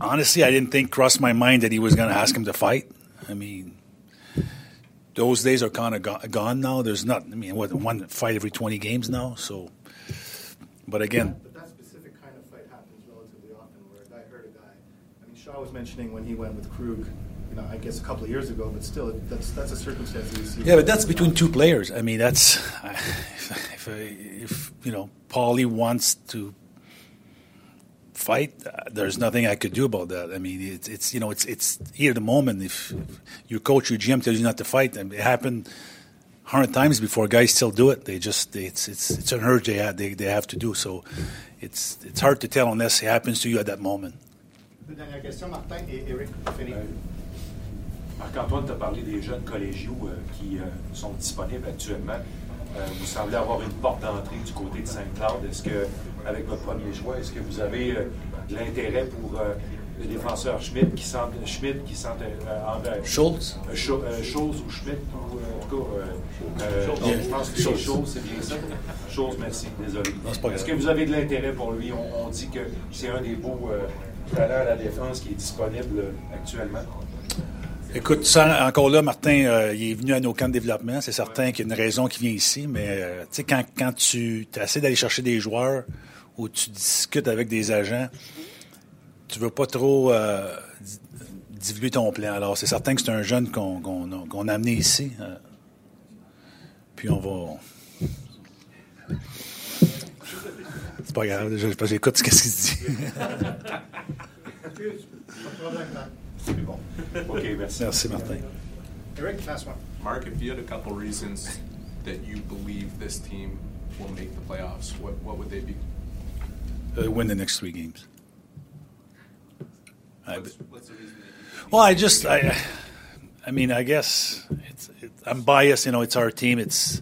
Honestly, I didn't think crossed my mind that he was going to ask him to fight. I mean, those days are kind of go- gone now. There's not. I mean, what one fight every twenty games now. So, but again, But that specific kind of fight happens relatively often where a guy hurt a guy. I mean, Shaw was mentioning when he went with Krug you know, I guess a couple of years ago, but still, that's that's a circumstance that you see. Yeah, but that's between two players. I mean, that's if, if, if you know Paulie wants to fight, uh, there's nothing I could do about that. I mean, it's, it's you know it's it's here the moment. If, if your coach, your GM tells you not to fight, and it happened hundred times before. Guys still do it. They just they, it's it's it's an urge they have they, they have to do. So it's it's hard to tell unless it happens to you at that moment. Dernière question, Martin et Eric. Fini. Marc-Antoine t'a parlé des jeunes collégiaux euh, qui euh, sont disponibles actuellement. Euh, vous semblez avoir une porte d'entrée du côté de Saint-Claude. Est-ce que, avec votre premier choix, est-ce que vous avez euh, de l'intérêt pour euh, le défenseur Schmidt qui sent Schmidt qui euh, Schultz? Euh, euh, Schultz ou Schmidt ou euh, en tout cas, euh, euh, je pense que c'est Schultz. Schultz, c'est bien ça. Schultz, merci, désolé. Non, c'est pas Est-ce que vous avez de l'intérêt pour lui? On, on dit que c'est un des beaux euh, talents à la défense qui est disponible euh, actuellement. Écoute, ça, encore là, Martin, euh, il est venu à nos camps de développement. C'est certain qu'il y a une raison qui vient ici, mais euh, tu sais, quand, quand tu essaies d'aller chercher des joueurs ou tu discutes avec des agents, tu veux pas trop euh, di- divulguer ton plan. Alors, c'est certain que c'est un jeune qu'on a, amené ici. euh, puis on va. C'est pas grave, j'écoute ce qu'il dit. C'est bon. OK, merci. Merci, Martin. Eric, last one. Mark, if you had a couple reasons that you believe this team will make the playoffs, what, what would they be? Uh, win the next three games. I, What's, what's the reason that you Well, I just, I, I mean, I guess it's, it, I'm biased. You know, it's our team. It's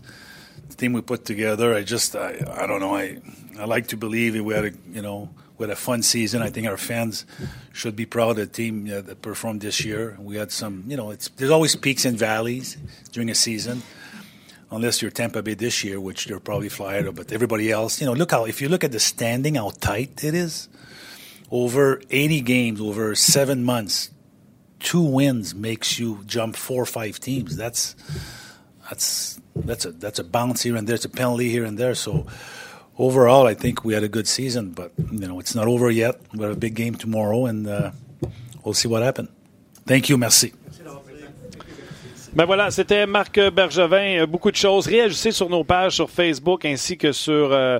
the team we put together. I just, I, I don't know. I, I like to believe we had a, you know, had a fun season. I think our fans should be proud of the team uh, that performed this year. We had some, you know, it's there's always peaks and valleys during a season. Unless you're Tampa Bay this year, which they're probably Florida, but everybody else, you know, look how if you look at the standing, how tight it is over 80 games over seven months two wins makes you jump four or five teams that's that's that's a that's a bounce here and there's a penalty here and there so overall i think we had a good season but you know it's not over yet. We have a big game tomorrow and uh, we'll see what happens thank you. Merci Ben voilà, c'était Marc Bergevin. Euh, Beaucoup de choses. Réagissez sur nos pages sur Facebook ainsi que sur euh,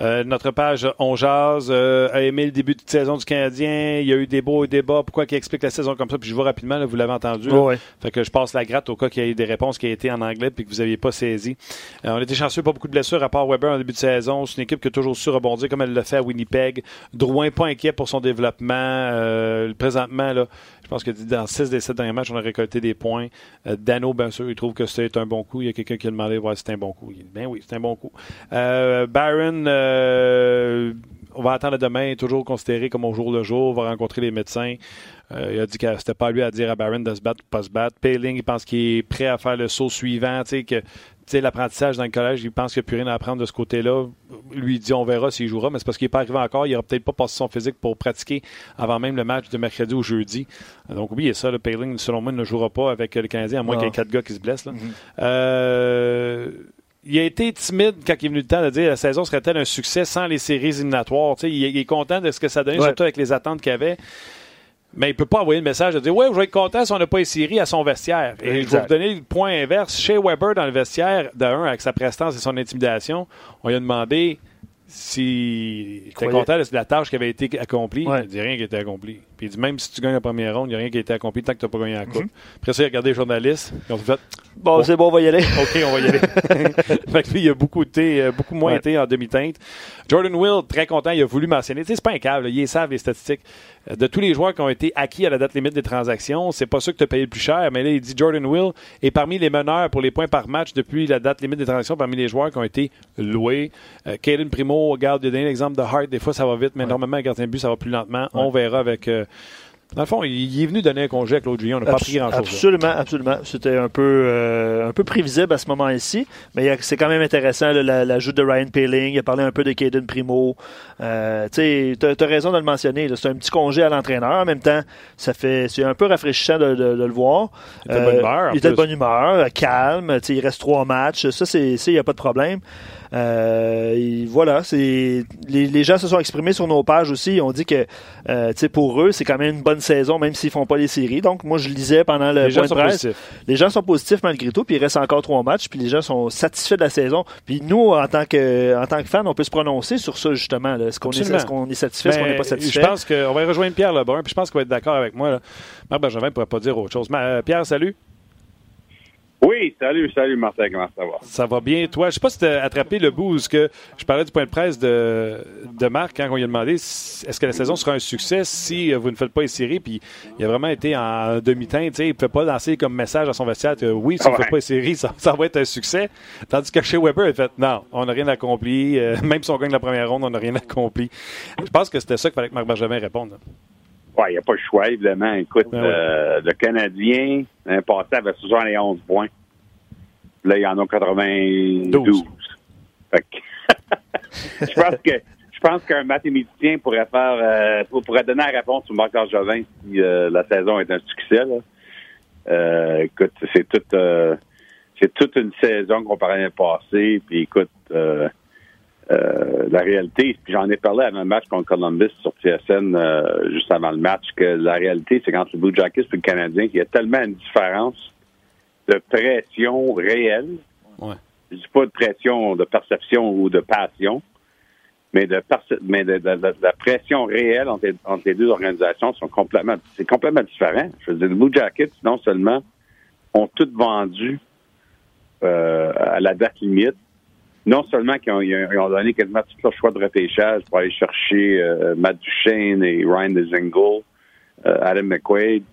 euh, notre page On Jase. Euh, a aimé le début de saison du Canadien. Il y a eu des beaux et des bas. Pourquoi qu'il explique la saison comme ça? Puis je vois rapidement, là, vous l'avez entendu. Ouais, ouais. Fait que je passe la gratte au cas qu'il y ait des réponses qui aient été en anglais puis que vous n'aviez pas saisi. Euh, on était chanceux, pas beaucoup de blessures à part Weber en début de saison. C'est une équipe qui a toujours su rebondir comme elle l'a fait à Winnipeg. Drouin, pas inquiet pour son développement. Euh, présentement, là, je pense que dans 6 des 7 derniers matchs, on a récolté des points. Euh, Dano, bien sûr, il trouve que c'est un bon coup. Il y a quelqu'un qui a demandé si c'est un bon coup. Il dit, ben oui, c'est un bon coup. Euh, Barron, euh, on va attendre demain, toujours considéré comme au jour le jour, va rencontrer les médecins. Euh, il a dit que c'était pas lui à dire à Barron de se battre ou pas se battre. Payling, il pense qu'il est prêt à faire le saut suivant. Tu sais, que l'apprentissage dans le collège, il pense qu'il n'y a plus rien à apprendre de ce côté-là. Lui, il dit on verra s'il jouera, mais c'est parce qu'il n'est pas arrivé encore. Il n'aura peut-être pas passé son physique pour pratiquer avant même le match de mercredi ou jeudi. Donc, oui, et ça, le Payling, selon moi, ne jouera pas avec le Canadien, à moins qu'il y ait quatre gars qui se blessent. là. Euh, il a été timide quand il est venu le temps de dire la saison serait-elle un succès sans les séries éliminatoires? Tu sais, il, est- il est content de ce que ça donnait, Ouais. surtout avec les attentes qu'il avait. Mais il peut pas envoyer le message de dire Ouais, je vais être content si on n'a pas séries à son vestiaire. Et je vais Exact. vous donner le point inverse. Chez Weber, dans le vestiaire, de un, avec sa prestance et son intimidation, on lui a demandé s'il était Croyez- content de la tâche qui avait été accomplie. Ouais. Il dit rien qui était accompli. Puis il dit même si tu gagnes la première ronde, il n'y a rien qui a été accompli tant que tu n'as pas gagné la coupe. Mhm. Après ça, il a regardé les journalistes. Ils ont fait Bon, c'est bon, on va y aller. OK, on va y aller. fait que lui, il a beaucoup, été, euh, beaucoup moins Ouais. été en demi-teinte. Jordan Will, très content, il a voulu mentionner. Tu sais, c'est pas un câble, ils savent les statistiques. Euh, De tous les joueurs qui ont été acquis à la date limite des transactions, c'est pas ça que tu as payé le plus cher, mais là, il dit Jordan Will est parmi les meneurs pour les points par match depuis la date limite des transactions parmi les joueurs qui ont été loués. Euh, Caden Primo, regarde, il a donné l'exemple de Hart. Des fois, ça va vite, mais normalement, un gardien de but, ça va plus lentement. On verra avec. euh, Dans le fond, il est venu donner un congé avec l'autre juillet. On n'a pas pris grand-chose. Absolument, absolument. C'était un peu, euh, un peu prévisible à ce moment-ci, mais c'est quand même intéressant là, la- l'ajout de Ryan Paling. Il a parlé un peu de Caden Primo. Euh, tu as, raison de le mentionner. C'est un petit congé à l'entraîneur. En même temps, ça fait, c'est un peu rafraîchissant de, de- de le voir. Il était de bonne humeur, en Il était de bonne humeur, euh, calme. Il reste trois matchs. Ça, il n'y a pas de problème. Euh, voilà, c'est les, les gens se sont exprimés sur nos pages aussi. Ils ont dit que euh, pour eux, c'est quand même une bonne saison, même s'ils font pas les séries. Donc, moi, je lisais pendant le Les gens point sont positifs. Les gens sont positifs malgré tout, puis il reste encore trois matchs, puis les gens sont satisfaits de la saison. Puis nous, en tant que, en tant que fans, on peut se prononcer sur ça, justement. Est-ce qu'on est, satisfait, est-ce qu'on Ben, n'est pas satisfait? Je pense qu'on va rejoindre Pierre Lebrun, puis je pense qu'il va être d'accord avec moi. Là. Marc Bergevin ne pourrait pas dire autre chose. Mais, euh, Pierre, salut. Oui, salut, salut Martin, comment ça va? Ça va bien. Toi, je sais pas si tu as attrapé le bout où ce que je parlais du point de presse de, de Marc quand on lui a demandé est-ce que la saison sera un succès si euh, vous ne faites pas les séries. Puis il a vraiment été en demi-teinte. Il ne peut pas lancer comme message à son vestiaire que oui, si on ne Ouais. fait pas les séries, ça, ça va être un succès. Tandis que chez Weber, il a fait non, on n'a rien accompli. Euh, même si on gagne la première ronde, on n'a rien accompli. Je pense que c'était ça qu'il fallait que Marc Bergevin réponde. là. Il n'y a pas le choix, évidemment. Écoute, Ben ouais. euh, le Canadien, l'année passée, avait 71 points. Là, il y en a 92. Fait que- je pense que je pense qu'un mathématicien pourrait faire euh, pour- pourrait donner la réponse sur Marc Bergevin si euh, la saison est un succès. là. Euh, écoute, c'est toute euh, c'est toute une saison comparée à l'année passée. Puis écoute, euh, la réalité, puis j'en ai parlé avant le match contre Columbus sur TSN euh, juste avant le match, que la réalité, c'est qu'entre le Blue Jackets et le Canadien, qu'il y a tellement une différence de pression réelle. Ouais. Je dis pas de pression de perception ou de passion, mais de, mais de, de- de- de la pression réelle entre les, entre les deux organisations sont complètement c'est complètement différent. Je veux dire, les Blue Jackets, non seulement ont tout vendu euh, à la date limite, non seulement qu'ils ont, ils ont donné quasiment tout leur choix de repêchage pour aller chercher euh, Matt Duchesne et Ryan Dezingle, euh, Adam McQuaid,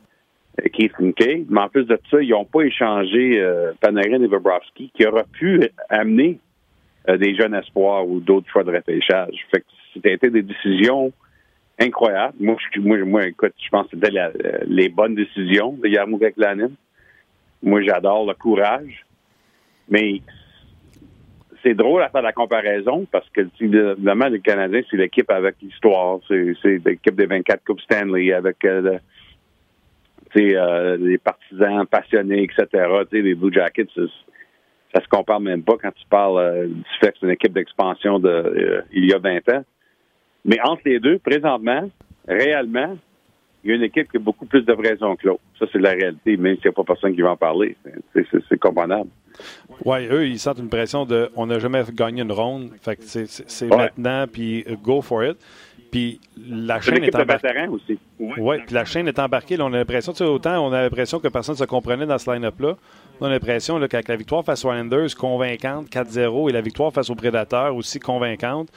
euh, Keith Kincaid, mais en plus de ça, ils n'ont pas échangé euh, Panarin et Bobrovski, qui auraient pu amener euh, des jeunes espoirs ou d'autres choix de repêchage. Fait que c'était des décisions incroyables. Moi, je, moi, moi, écoute, je pense que c'était la- les bonnes décisions de Yarmo Keklanen. Moi, j'adore le courage. Mais c'est drôle à faire la comparaison parce que évidemment le Canadien c'est l'équipe avec l'histoire, c'est l'équipe des 24 coupes Stanley avec euh, euh, les partisans passionnés, etc. Les Blue Jackets, ça, se compare même pas quand tu parles euh, du fait que c'est une équipe d'expansion de il y a 20 ans. Mais entre les deux, présentement, réellement, il y a une équipe qui a beaucoup plus de raison que l'autre. Ça, c'est la réalité, même s'il n'y a pas personne qui va en parler. C'est- comprenable. Oui, eux, ils sentent une pression de on n'a jamais gagné une ronde. Fait que c'est- Ouais. maintenant, puis euh, go for it. Puis la chaîne est embarquée. aussi. Oui, puis la chaîne est embarquée. Là, on a l'impression, tu sais, autant on a l'impression que personne ne se comprenait dans ce line-up-là. On a l'impression là, qu'avec la victoire face aux Islanders convaincante, 4-0, et la victoire face aux Prédateurs aussi convaincante,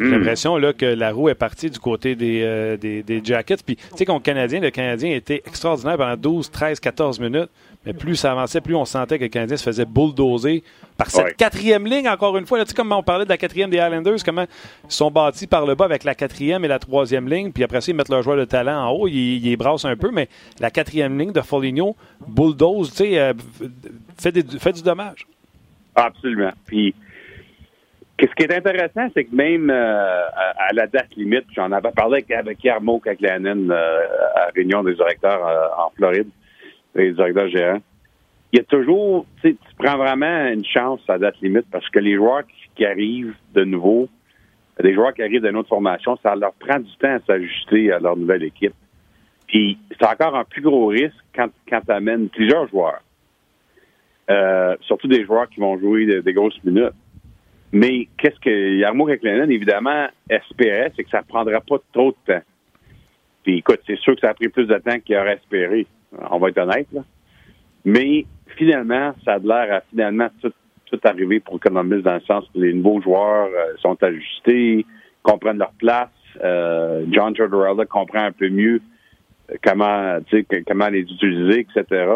j'ai l'impression là, que la roue est partie du côté des, euh, des, des Jackets. Puis, tu sais, contre le Canadien, le Canadien était extraordinaire pendant 12, 13, 14 minutes. Mais plus ça avançait, plus on sentait que le Canadien se faisait bulldozer par cette Ouais. quatrième ligne, encore une fois. Là, tu sais, comme on parlait de la quatrième des Islanders, comment ils sont bâtis par le bas avec la quatrième et la troisième ligne. Puis après ça, ils mettent leur joueur de talent en haut, ils, ils brassent un peu. Mais la quatrième ligne de Foligno, bulldoze, tu sais, euh, fait, des- fait du dommage. Absolument. Puis, ce qui est intéressant, c'est que même euh, à, la date limite, j'en avais parlé avec, avec Yarmo Kaklanen euh, à la réunion des directeurs euh, en Floride, les directeurs gérants. Il y a toujours, tu prends vraiment une chance à date limite parce que les joueurs qui, qui arrivent de nouveau, des joueurs qui arrivent d'une autre formation, ça leur prend du temps à s'ajuster à leur nouvelle équipe. Puis c'est encore un plus gros risque quand, quand tu amènes plusieurs joueurs. Euh, surtout des joueurs qui vont jouer de- des grosses minutes. Mais qu'est-ce que Yarmo Keklanen, évidemment, espérait, c'est que ça ne prendra pas trop de temps. Puis écoute, c'est sûr que ça a pris plus de temps qu'il aurait espéré. On va être honnête, là. Mais finalement, ça a l'air à finalement tout, tout arriver pour Columbus dans le sens que les nouveaux joueurs euh, sont ajustés, comprennent leur place. Euh, John Tortorella comprend un peu mieux euh, comment, comment les utiliser, etc.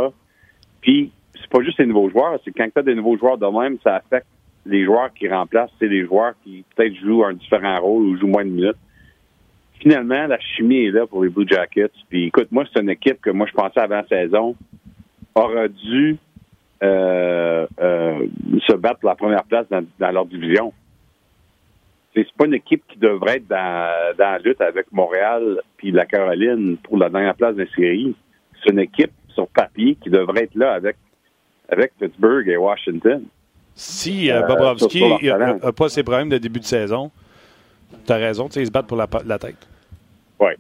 Puis, c'est pas juste les nouveaux joueurs, c'est quand tu as des nouveaux joueurs de même, ça affecte les joueurs qui remplacent, c'est les joueurs qui peut-être jouent un différent rôle ou jouent moins de minutes. Finalement, la chimie est là pour les Blue Jackets. Puis écoute, moi, c'est une équipe que moi, je pensais avant saison aura dû euh, euh, se battre pour la première place dans, leur division. C'est pas une équipe qui devrait être dans, dans la lutte avec Montréal puis la Caroline pour la dernière place de la série. C'est une équipe sur papier qui devrait être là avec, avec Pittsburgh et Washington. Si euh, Euh, Bobrovski n'a pas ses problèmes de début de saison, tu as raison, tu sais, ils se battent pour la, tête. Oui.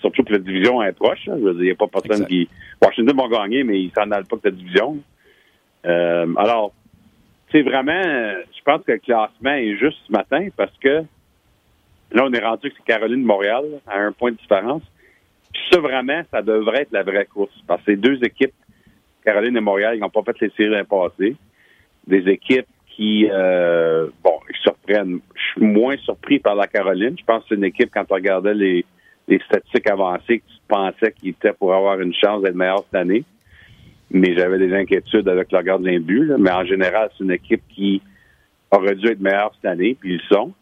Surtout que la division est proche. hein. Je veux dire, il n'y a pas personne qui. Washington va gagner, mais ils s'en allent pas que la division. Euh, alors, c'est vraiment, je pense que le classement est juste ce matin parce que là, on est rendu que c'est Caroline-Montréal à un point de différence. Puis ça, vraiment, ça devrait être la vraie course. Parce que ces deux équipes, Caroline et Montréal, ils n'ont pas fait les séries l'année passée. Des équipes qui, euh, bon, ils surprennent. Je suis moins surpris par la Caroline. Je pense que c'est une équipe, quand on regardait les, les statistiques avancées, que tu pensais qu'ils étaient pour avoir une chance d'être meilleur cette année. Mais j'avais des inquiétudes avec leur gardien de but. là. Mais en général, c'est une équipe qui aurait dû être meilleure cette année, puis ils sont.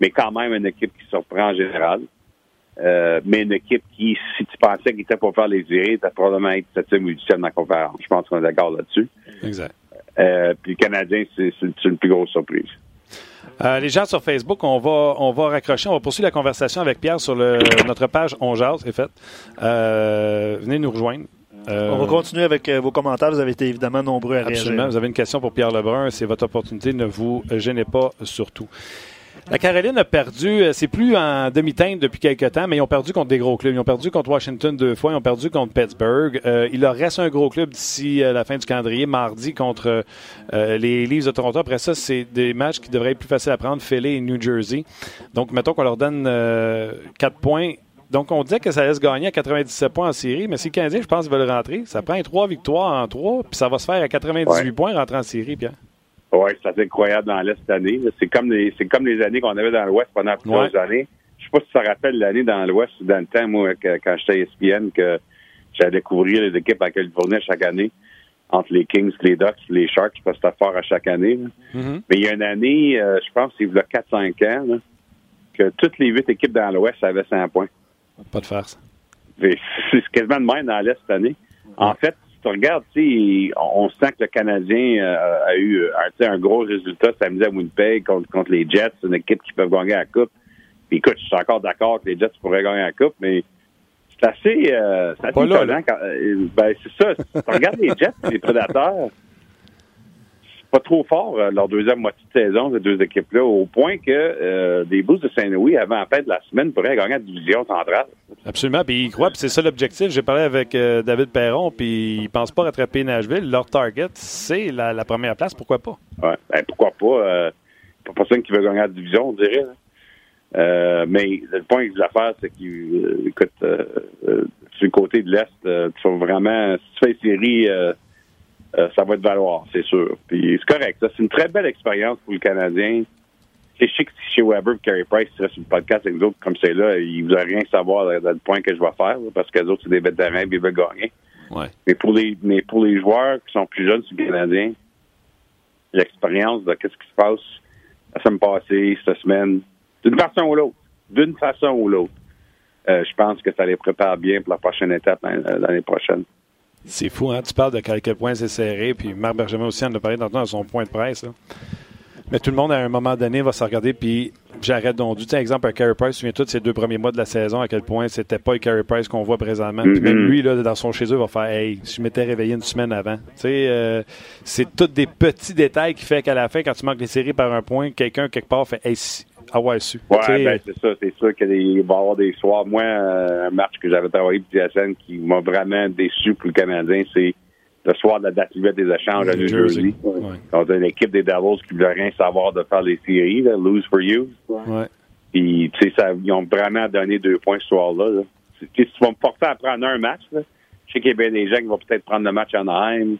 Mais quand même, une équipe qui surprend en général. Euh, mais une équipe qui, si tu pensais qu'il était pour faire les séries, était probablement être septième ou huitième dans la conférence. Je pense qu'on est d'accord là-dessus. Exact. Euh, puis le Canadien, c'est une plus grosse surprise. Euh, les gens sur Facebook, on va, on va raccrocher, on va poursuivre la conversation avec Pierre sur le, notre page On Jase, c'est fait. Euh, venez nous rejoindre. Euh, On va continuer avec euh, vos commentaires. Vous avez été évidemment nombreux à Absolument. réagir. Vous avez une question pour Pierre Lebrun. C'est votre opportunité. Ne vous gênez pas surtout. La Caroline a perdu, euh, c'est plus en demi-teinte depuis quelques temps, mais ils ont perdu contre des gros clubs. Ils ont perdu contre Washington deux fois, ils ont perdu contre Pittsburgh. Euh, il leur reste un gros club d'ici euh, la fin du calendrier, mardi contre euh, les Leafs de Toronto. Après ça, c'est des matchs qui devraient être plus faciles à prendre, Philly et New Jersey. Donc, mettons qu'on leur donne euh, 4 points. Donc, on disait que ça laisse gagner à 97 points en série, mais si le Canadien, je pense, veulent rentrer, ça prend trois victoires en trois, puis ça va se faire à 98 Ouais. points rentrer en série, Pierre. Oui, c'est assez incroyable dans l'Est cette année. C'est comme les, c'est comme les années qu'on avait dans l'Ouest pendant plusieurs Ouais. années. Je sais pas si ça rappelle l'année dans l'Ouest, dans le temps, moi, que- quand j'étais à ESPN, que j'allais couvrir les équipes à Californie chaque année, entre les Kings, les Ducks, les Sharks, parce que c'était fort à chaque année. là. Mais il y a une année, euh, je pense, il y a 4-5 ans, là, que toutes les huit équipes dans l'Ouest avaient 100 points. Pas de farce. C'est quasiment de même dans l'Est cette année. En fait, tu regardes, on on sent que le Canadien euh, a eu euh, un, gros résultat samedi à Winnipeg contre, contre les Jets, une équipe qui peut gagner la Coupe. Puis écoute, je suis encore d'accord que les Jets pourraient gagner la Coupe, mais c'est assez, euh, assez là, là. quand- euh, ben, c'est ça. Si tu regardes les Jets et les Prédateurs, pas trop fort euh, leur deuxième moitié de saison, ces deux équipes-là, au point que euh, des Bulls de Saint-Louis, avant la fin de la semaine, pourraient gagner la division centrale. Absolument, puis ils croient, puis c'est ça l'objectif. J'ai parlé avec euh, David Perron, puis ils pensent pas rattraper Nashville. Leur target, c'est la, la première place, pourquoi pas? Ouais, ben, pourquoi pas? Euh, pas personne qui veut gagner la division, on dirait. là. Euh, mais le point de l'affaire, c'est que, euh, écoute, sur le côté de l'Est, tu vas vraiment, si tu fais une série, euh, ça va te valoir, c'est sûr. Puis c'est correct. ça. C'est une très belle expérience pour le Canadien. C'est chic si chez Weber et Carey Price restent sur le podcast avec nous autres comme c'est là, ils ne veulent rien savoir dans le point que je vais faire, là, parce que les autres, c'est des vétérans puis ils veulent gagner. Ouais. Mais pour les mais pour les joueurs qui sont plus jeunes sur le Canadien, l'expérience de qu'est-ce qui se passe la semaine passée, cette semaine, d'une façon ou l'autre, d'une façon ou l'autre, euh, je pense que ça les prépare bien pour la prochaine étape hein, l'année prochaine. C'est fou, hein? Tu parles de quel point c'est serré, puis Marc Bergevin aussi en a parlé dans son point de presse. là. Mais tout le monde, à un moment donné, va se regarder, puis j'arrête donc. Tu sais, exemple, un Carey Price, souviens-toi de ces deux premiers mois de la saison, à quel point c'était pas le Carey Price qu'on voit présentement. Puis même Mhm. lui, là, dans son chez eux, va faire Hey, si je m'étais réveillé une semaine avant. Tu sais, euh, c'est tous des petits détails qui fait qu'à la fin, quand tu manques les séries par un point, quelqu'un, quelque part, fait Hey, si- ah ouais, ben, c'est ça, c'est sûr qu'il va y avoir des soirs. Moi, euh, un match que j'avais travaillé pour TSN qui m'a vraiment déçu pour le Canadien, c'est le soir de la date limite des échanges à New Jersey. Contre une équipe des Devils qui ne voulait rien savoir de faire les séries, là, lose for you. Ouais. Puis, tu sais, ça- ils ont vraiment donné deux points ce soir-là. là. Si tu vas me porter à prendre un match, là, je sais qu'il y a bien des gens qui vont peut-être prendre le match en Anaheim.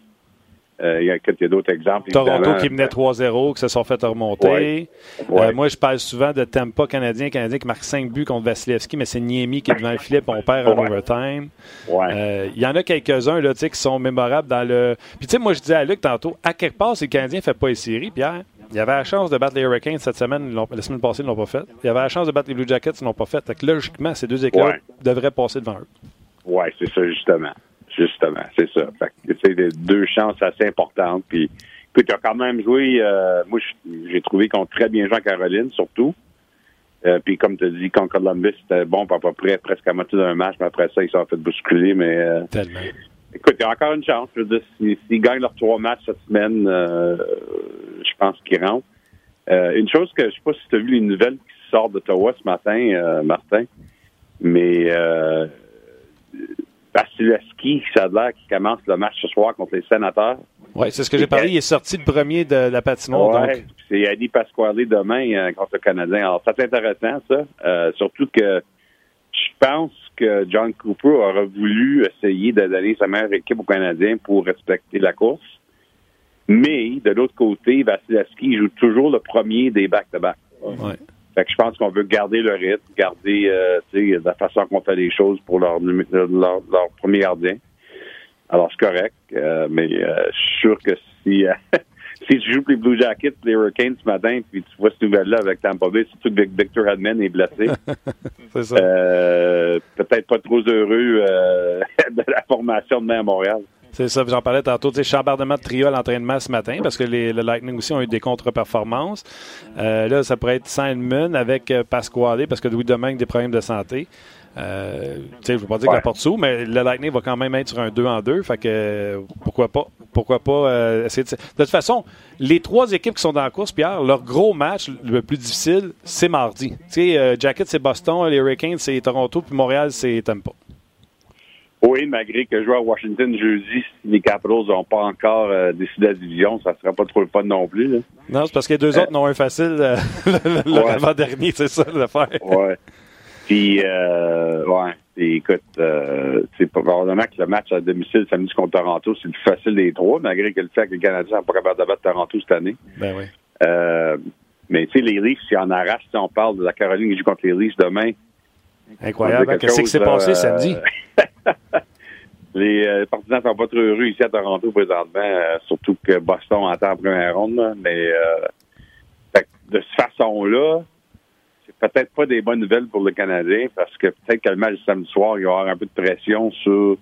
Euh, il y a, a d'autres exemples. Toronto évidemment. qui menait 3-0, qui se sont fait remonter. Ouais. Euh, moi, je parle souvent de Tampa canadien, canadien qui marque 5 buts contre Vasilevski, mais c'est Niemi qui est devant le filet, on perd en Ouais. overtime. Euh, Il y en a quelques-uns là, qui sont mémorables dans le. Puis, tu sais, moi, je disais à Luc tantôt, à quelque part, si le Canadien ne fait pas les séries, Pierre, il y avait la chance de battre les Hurricanes cette semaine, la semaine passée, ils ne l'ont pas fait. Il y avait la chance de battre les Blue Jackets, ils ne l'ont pas fait. Que logiquement, ces deux équipes devraient passer devant eux. Oui, c'est ça, justement. Justement, c'est ça. Fait que, c'est des- deux chances assez importantes. Puis, écoute, il a quand même joué, euh, moi, j'ai trouvé qu'on très bien joué à Caroline, surtout. Euh, puis, comme tu as dit, contre Columbus, c'était bon, pour à peu près presque à moitié d'un match, mais après ça, ils sont fait bousculer. Mais, euh, Tellement. écoute, il y a encore une chance. Je veux dire, s'ils gagnent leurs trois matchs cette semaine, euh, je pense qu'ils rentrent. Euh, une chose que je sais pas si tu as vu les nouvelles qui sortent d'Ottawa ce matin, euh, Martin, mais euh, Vasilevski, ça a l'air qu'il commence le match ce soir contre les sénateurs. Oui, c'est ce que j'ai parlé. Il est sorti le premier de la patinoire. Ouais, c'est Adi Pasquale demain euh, contre le Canadien. Alors, c'est intéressant, ça. Euh, surtout que je pense que John Cooper aurait voulu essayer de donner sa meilleure équipe au Canadien pour respecter la course. Mais, de l'autre côté, Vasilevski joue toujours le premier des back-to-back. Ouais. Fait que je pense qu'on veut garder le rythme, garder euh, la façon qu'on fait les choses pour leur, numé- leur, leur premier gardien. Alors, c'est correct, euh, mais euh, je suis sûr que si, euh, si tu joues pour les Blue Jackets, les Hurricanes ce matin, puis tu vois cette nouvelle-là avec Tampa Bay, surtout que Victor Hedman est blessé, c'est ça. euh, peut-être pas trop heureux euh, de la formation de mai à Montréal. C'est ça, j'en parlais tantôt. Tu sais, chambardement de trio à l'entraînement ce matin parce que les, le Lightning aussi ont eu des contre-performances. Euh, là, ça pourrait être Sandman avec euh, Pasquale parce que Louis Domingue a des problèmes de santé. Euh, tu sais, je ne veux pas dire que la porte s'ouvre, mais le Lightning va quand même être sur un 2 en 2. Fait que euh, pourquoi pas? Pourquoi pas euh, essayer de... de toute façon, les trois équipes qui sont dans la course, Pierre, leur gros match le plus difficile, c'est mardi. Tu sais, Jacket, c'est Boston, les Hurricanes, c'est Toronto, puis Montréal, c'est Tampa. Oui, malgré que je joue à Washington jeudi, si les Capitals n'ont pas encore euh, décidé la division, ça ne sera pas trop le fun non plus. Là. Non, c'est parce que les deux autres n'ont un facile euh, le, le Ouais. avant-dernier, c'est ça l'affaire. Ouais. Puis, euh, ouais, écoute, euh, c'est probablement que le match à domicile samedi contre Toronto, c'est le plus facile des trois, malgré que le fait que les Canadiens sont pas capables de battre Toronto cette année. Ben oui. Euh, mais tu sais, les Leafs, si en arrache, si on parle de la Caroline qui joue contre les Leafs demain. Incroyable, hein, qu'est-ce qui s'est passé euh, samedi? les euh, partisans sont pas trop heureux ici à Toronto présentement, euh, surtout que Boston entend en première ronde. là. mais euh, fait de cette façon-là, c'est peut-être pas des bonnes nouvelles pour le Canadien parce que peut-être que le match du samedi soir, il va y avoir un peu de pression sur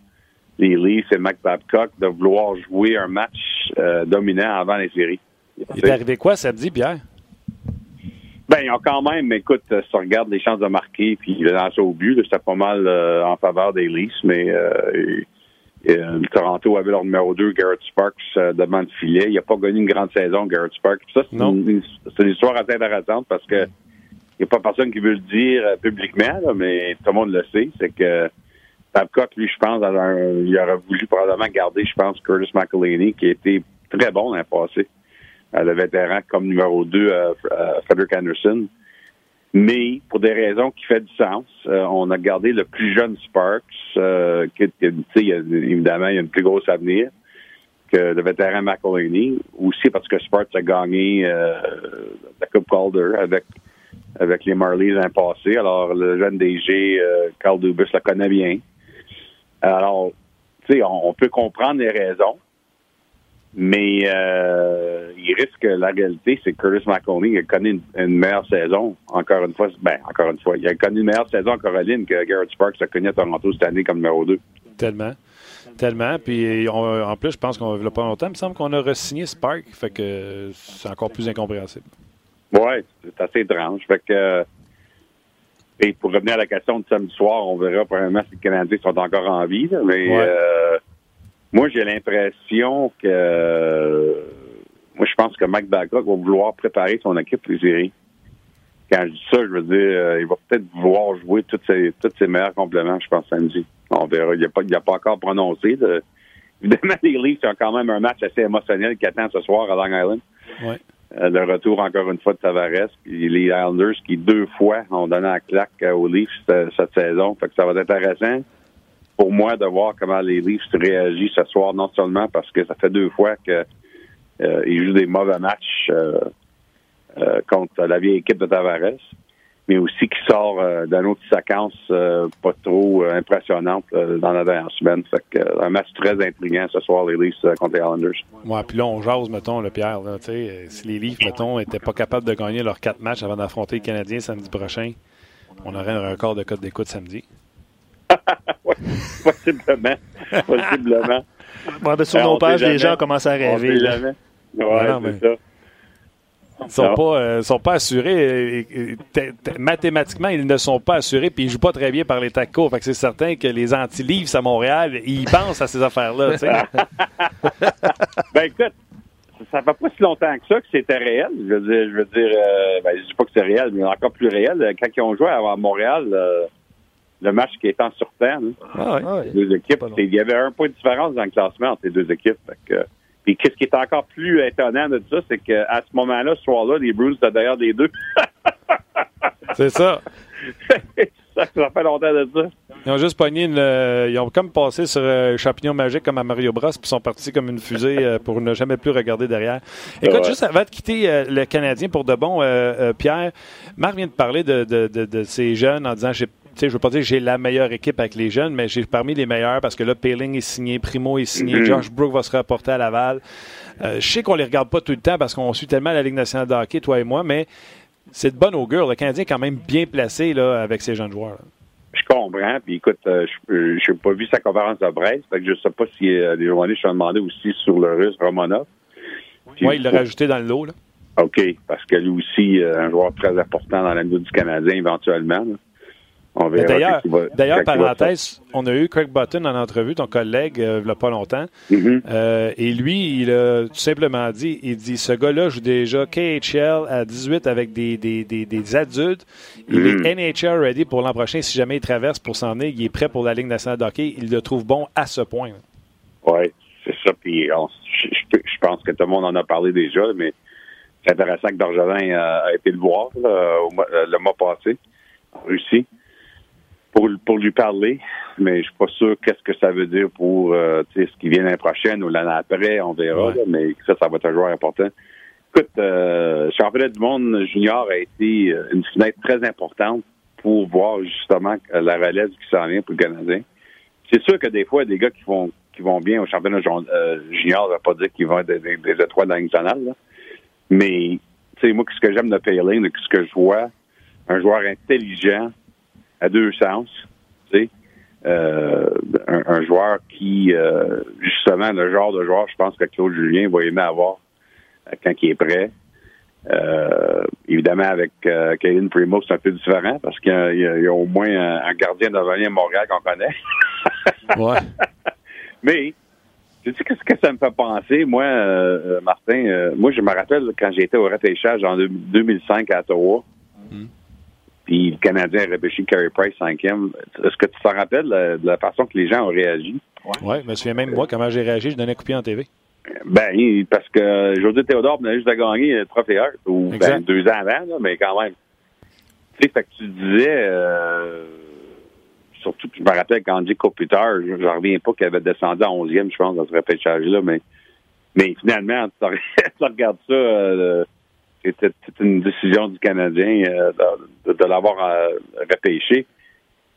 les Leafs et Mac Babcock de vouloir jouer un match dominant avant les séries. Il est arrivé quoi samedi, Pierre? Ben, ils ont quand même, écoute, euh, si on regarde les chances de marquer, puis le lancer au but, c'était pas mal euh, en faveur des Leafs, mais euh, et- et, euh, Toronto avait leur numéro 2, Garrett Sparks, euh, devant le filet. Il n'a pas gagné une grande saison, Garrett Sparks. Ça, c'est une, histoire assez intéressante parce que il n'y a pas personne qui veut le dire euh, publiquement, là, mais tout le monde le sait. C'est que Babcock, lui, je pense, il aurait voulu probablement garder, je pense, Curtis McElhaney, qui a été très bon l'an passé. Euh, le vétéran comme numéro 2, euh, euh, Frederick Anderson. Mais pour des raisons qui fait du sens, on a gardé le plus jeune Sparks, qui, qui- évidemment, il y a une plus grosse avenir que le vétéran McElhaney. Aussi parce que Sparks a gagné la Coupe Calder avec avec les Marlies l'an passé. Alors, le jeune DG, euh, Carl Dubus, le connaît bien. Alors, tu sais, on peut comprendre les raisons, mais euh, il risque, la réalité, c'est que Curtis McConey a connu une, une meilleure saison, encore une fois, ben, encore une fois, il a connu une meilleure saison en Caroline que Garrett Sparks a connu à Toronto cette année comme numéro 2. Tellement. Tellement. Puis on- en plus, je pense qu'on ne l'a pas longtemps. Il me semble qu'on a re-signé Spark. Fait que c'est encore plus incompréhensible. Ouais, c'est assez étrange. Fait que, et pour revenir à la question de samedi soir, on verra probablement si les Canadiens sont encore en vie. là, mais Ouais. euh, moi, j'ai l'impression que moi, je pense que Mike Babcock va vouloir préparer son équipe les séries. Quand je dis ça, je veux dire, euh, il va peut-être vouloir jouer tous ses, tous ses meilleurs compléments, je pense, samedi. On verra. Il n'a pas, il a pas encore prononcé. Évidemment, les Leafs ont quand même un match assez émotionnel qui attend ce soir à Long Island. Ouais. Euh, le retour encore une fois de Tavares, puis les Islanders qui deux fois ont donné la claque euh, aux Leafs cette, cette saison. Fait que ça va être intéressant pour moi de voir comment les Leafs réagissent ce soir, non seulement parce que ça fait deux fois que euh, jouent des mauvais matchs euh, euh, contre la vieille équipe de Tavares, mais aussi qui sort d'une autre séquence pas trop impressionnante dans la dernière semaine. Fait que, un match très intriguant ce soir, les Leafs contre les Islanders. Ouais, puis là, on jase, mettons, le Pierre. Là, si les Leafs, mettons, n'étaient pas capables de gagner leurs quatre matchs avant d'affronter les Canadiens samedi prochain, on aurait un record de code d'écoute samedi. Possiblement. Possiblement. Ben, sur Euh, nos pages, les gens commencent à rêver. c'est ça. Ils sont pas, euh, sont pas assurés. et- et- t- t- mathématiquement, ils ne sont pas assurés, puis ils jouent pas très bien par les tacos. Fait que c'est certain que les anti-livres à Montréal, ils pensent à ces affaires-là. ben écoute, ça fait pas si longtemps que ça que c'était réel. Je veux dire, je veux dire, euh, ben, je dis pas que c'est réel, mais encore plus réel. Quand ils ont joué à, à Montréal, euh, le match qui est en sur terre. Ah ouais. Les deux équipes. c'est- Il y avait un point de différence dans le classement entre les deux équipes. Fait que, puis qu'est-ce qui est encore plus étonnant de ça, c'est qu'à ce moment-là, ce soir-là, les Bruins étaient derrière les deux. C'est ça. ça, ça fait longtemps de ça. Ils ont juste pogné une. euh, ils ont comme passé sur euh, un champignon magique comme à Mario Bros, puis sont partis comme une fusée euh, pour ne jamais plus regarder derrière. Écoute, Ouais. juste avant de quitter euh, le Canadien pour de bon, euh, euh, Pierre, Marc vient de parler de, de, de, de ces jeunes en disant j'ai- sais, je veux pas dire que j'ai la meilleure équipe avec les jeunes, mais j'ai parmi les meilleurs parce que là, Paling est signé, Primo est signé, Mhm. Josh Brook va se rapporter à Laval. Euh, je sais qu'on les regarde pas tout le temps parce qu'on suit tellement la Ligue nationale de hockey, toi et moi, mais c'est de bonne augure. Le Canadien est quand même bien placé là, avec ces jeunes joueurs. là. Je comprends. Puis écoute, euh, je n'ai pas vu sa conférence de presse. Fait que je sais pas si euh, les journalistes se sont demandé aussi sur le russe Romanov. Oui, il l'a rajouté dans le lot. Là. OK, parce que lui aussi, euh, un joueur très important dans la du Canadien éventuellement. là. On verra. D'ailleurs, d'ailleurs, parenthèse, on a eu Craig Button en entrevue, ton collègue, euh, il n'y a pas longtemps. Mhm. Euh, et lui, il a tout simplement dit, il dit, ce gars-là joue déjà KHL à 18 avec des, des, des, des adultes. Il Mhm. est NHL ready pour l'an prochain. Si jamais il traverse pour s'en aller, il est prêt pour la Ligue nationale de hockey. Il le trouve bon à ce point. Oui, c'est ça. Puis je, pense que tout le monde en a parlé déjà, mais c'est intéressant que Bergevin euh, a été le voir là, le mois passé en Russie pour, pour lui parler. Mais je suis pas sûr qu'est-ce que ça veut dire pour euh, ce qui vient l'année prochaine ou l'année après, on verra. Ouais. là, mais ça, ça va être un joueur important. Écoute, euh, le championnat du monde junior a été euh, une fenêtre très importante pour voir justement la relève qui s'en vient pour le Canadien. C'est sûr que des fois, il y a des gars qui vont qui vont bien au championnat euh, junior, ça veut pas dire qu'ils vont être des, des- des étoiles dans la Ligue nationale, là. Mais tu sais, moi, ce que j'aime de Payling, ce que je vois, un joueur intelligent à deux sens, tu sais, euh, un, un joueur qui, euh, justement, le genre de joueur, je pense que Claude Julien va aimer avoir euh, quand il est prêt. Euh, évidemment, avec euh, Kevin Primo, c'est un peu différent parce qu'il y, a- y au moins un, un gardien de à Montréal qu'on connaît. Ouais. Mais, tu sais qu'est-ce que ça me fait penser, moi, Martin? euh, moi, je me rappelle quand j'étais au repêchage en deux- 2005 à Ottawa. Puis le Canadien a repêché Carey Price cinquième. Est-ce que tu t'en rappelles de, de la façon que les gens ont réagi? Ouais, je me souviens même moi comment j'ai réagi. Je donnais un coup de pied en TV. Ben, parce que José Théodore venait juste de gagner le trophée Hart, ou ben, deux ans avant, là, mais quand même. Tu sais, fait que tu disais, euh, surtout je me rappelle qu'Andy Kopitar, je ne reviens pas qu'il avait descendu à 11e, je pense, dans ce repêchage-là, mais, mais finalement, tu regardes- tu regardes ça, euh, c'était une décision du Canadien euh, de, l'avoir euh, repêché.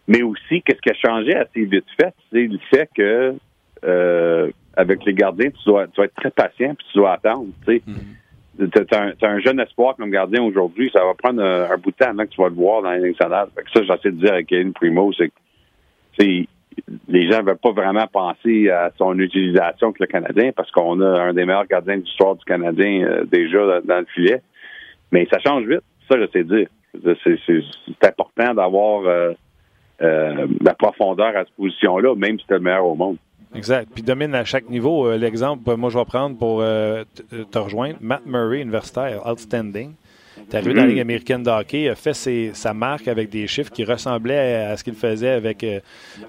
Mais aussi, qu'est-ce qui a changé assez vite fait, c'est le fait que euh, avec les gardiens, tu dois, tu dois être très patient puis tu dois attendre. Tu sais. T'as un, jeune espoir comme gardien aujourd'hui, ça va prendre un, un bout de temps avant que tu vas le voir dans les que ça, j'essaie de dire avec Kevin Primo, c'est que les gens ne veulent pas vraiment penser à son utilisation avec le Canadien parce qu'on a un des meilleurs gardiens de l'histoire du Canadien euh, déjà dans, dans le filet. Mais ça change vite. Ça, je sais dire. C'est, c'est- c'est important d'avoir euh, euh, la profondeur à cette position-là, même si t'es le meilleur au monde. Exact. Puis domine à chaque niveau. Euh, L'exemple, moi, je vais prendre pour euh, te rejoindre. Matt Murray, universitaire, outstanding. est arrivé dans la Ligue américaine de hockey, a fait ses- sa marque avec des chiffres qui ressemblaient à, à ce qu'il faisait avec euh,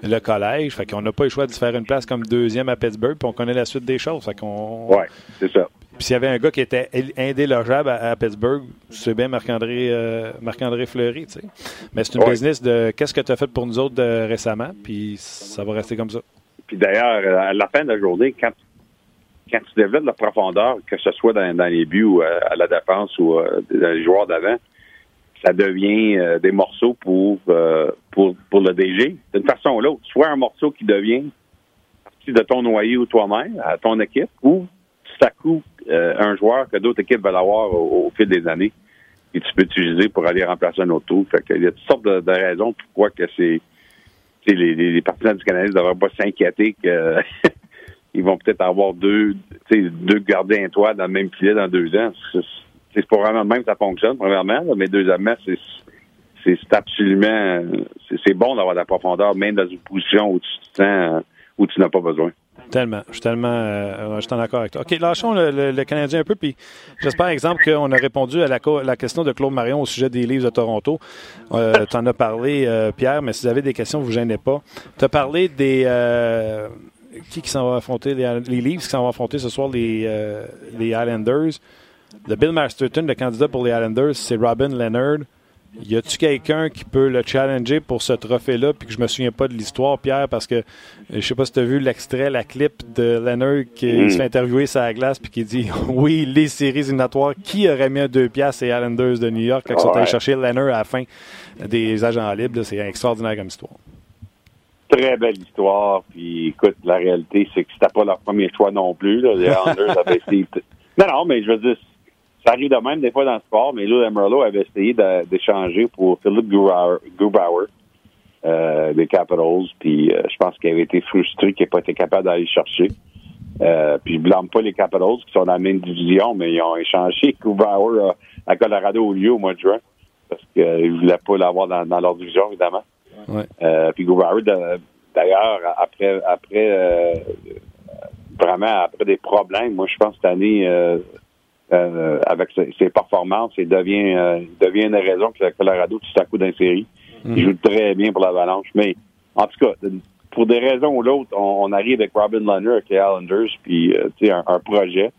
le collège. Fait qu'on n'a pas eu le choix de se faire une place comme deuxième à Pittsburgh, puis on connaît la suite des choses. Fait qu'on... Ouais, c'est ça. Puis s'il y avait un gars qui était indélogeable à, à Pittsburgh, c'est bien Marc-André euh, Marc-André Fleury, tu sais. Mais c'est une Ouais. business de qu'est-ce que tu as fait pour nous autres de- récemment, puis ça va rester comme ça. Puis d'ailleurs, euh, à la fin de la journée, quand, quand tu développes la profondeur, que ce soit dans, dans les buts ou euh, à la défense ou euh, dans les joueurs d'avant, ça devient euh, des morceaux pour, euh, pour, pour le DG. D'une façon ou l'autre. Soit un morceau qui devient partie de ton noyau toi-même, à ton équipe, ou tout à coup euh, un joueur que d'autres équipes veulent avoir au, fil des années et tu peux utiliser pour aller remplacer un autre tour. Fait qu'il y a toutes sortes de, raisons pourquoi que les, les, partisans du Canadien ne devraient pas s'inquiéter que ils vont peut-être avoir deux, deux gardiens étoiles dans le même filet dans deux ans. C'est pas vraiment même que ça fonctionne, premièrement, mais deuxièmement, c'est c'est absolument c'est bon d'avoir de la profondeur, même dans une position où tu te sens où tu n'as pas besoin. Tellement. Je suis tellement. Euh, je suis en accord avec toi. OK, lâchons le, Canadien un peu. Puis j'espère, exemple, qu'on a répondu à la, question de Claude Marion au sujet des livres de Toronto. Euh, tu en as parlé, euh, Pierre, mais si vous avez des questions, vous ne gênez pas. Tu as parlé des. euh, qui qui s'en va affronter les, les Leafs qui s'en vont affronter ce soir, les, les Islanders. Le Bill Masterton, le candidat pour les Islanders, c'est Robin Leonard. Y a-tu quelqu'un qui peut le challenger pour ce trophée-là, puis que je me souviens pas de l'histoire, Pierre, parce que je sais pas si tu as vu l'extrait, la clip de Leonard qui Mm. se fait interviewer sur la glace, puis qui dit Oui, les séries éliminatoires, qui aurait mis un deux piastres les Islanders de New York? Quand ils sont allés chercher Leonard à la fin des agents libres? C'est extraordinaire comme histoire. Très belle histoire. Puis écoute, la réalité, c'est que c'était pas leur premier choix non plus. Là. Les Islanders avaient essayé. Non, non, mais je veux dire, ça arrive de même des fois dans le sport, mais là, Emerlo avait essayé d'échanger pour Philippe Grubauer, euh, des Capitals. Puis euh, je pense qu'il avait été frustré qu'il n'ait pas été capable d'aller le chercher. Euh, puis je blâme pas les Capitals qui sont dans la même division, mais ils ont échangé Grubauer à, à Colorado au lieu au mois de juin parce qu'ils ne voulaient pas l'avoir dans, dans leur division, évidemment. Ouais. Euh, puis Grubauer, d'ailleurs, après, après euh, vraiment après des problèmes, moi je pense cette année, euh, avec ses, ses performances, il devient, euh, il devient une raison que le Colorado tout à coup d'un série. Il joue très bien pour l'Avalanche. Mais en tout cas, pour des raisons ou l'autre, on, on arrive avec Robin Leonard avec les Islanders, puis euh, tu sais, un, un projet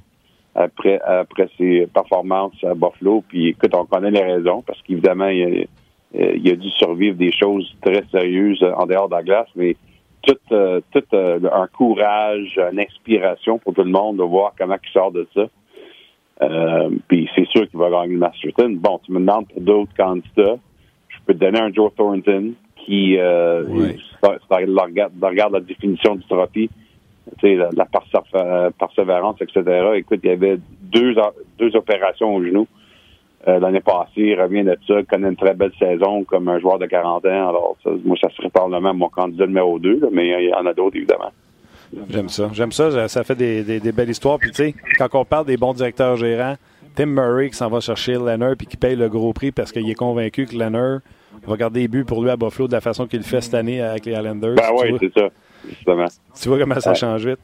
après après ses performances à Buffalo. Puis écoute, on connaît les raisons parce qu'évidemment, il, a- il a dû survivre des choses très sérieuses en dehors de la glace, mais tout, euh, tout euh, un courage, une inspiration pour tout le monde de voir comment il sort de ça. Euh, puis c'est sûr qu'il va gagner le Masterton. Bon, tu me demandes pour d'autres candidats. Je peux te donner un Joe Thornton qui euh, ça- ça regarde, regarde la définition du trophée, tu sais, la, la persév- persévérance, etc. Écoute, il y avait deux, deux opérations au genou. Euh, L'année passée, il revient de ça, connaît une très belle saison comme un joueur de 40 ans. Alors, ça, moi, ça serait probablement mon candidat numéro 2, mais il y en a d'autres, évidemment. J'aime ça. J'aime ça. Ça- fait des, des- des belles histoires. Puis, tu sais, quand on parle des bons directeurs gérants, Tim Murray qui s'en va chercher Leonard puis qui paye le gros prix parce qu'il est convaincu que Leonard va garder des buts pour lui à Buffalo de la façon qu'il le fait cette année avec les Islanders. Ben oui, c'est ça, justement. Tu vois comment ça Ouais. change vite.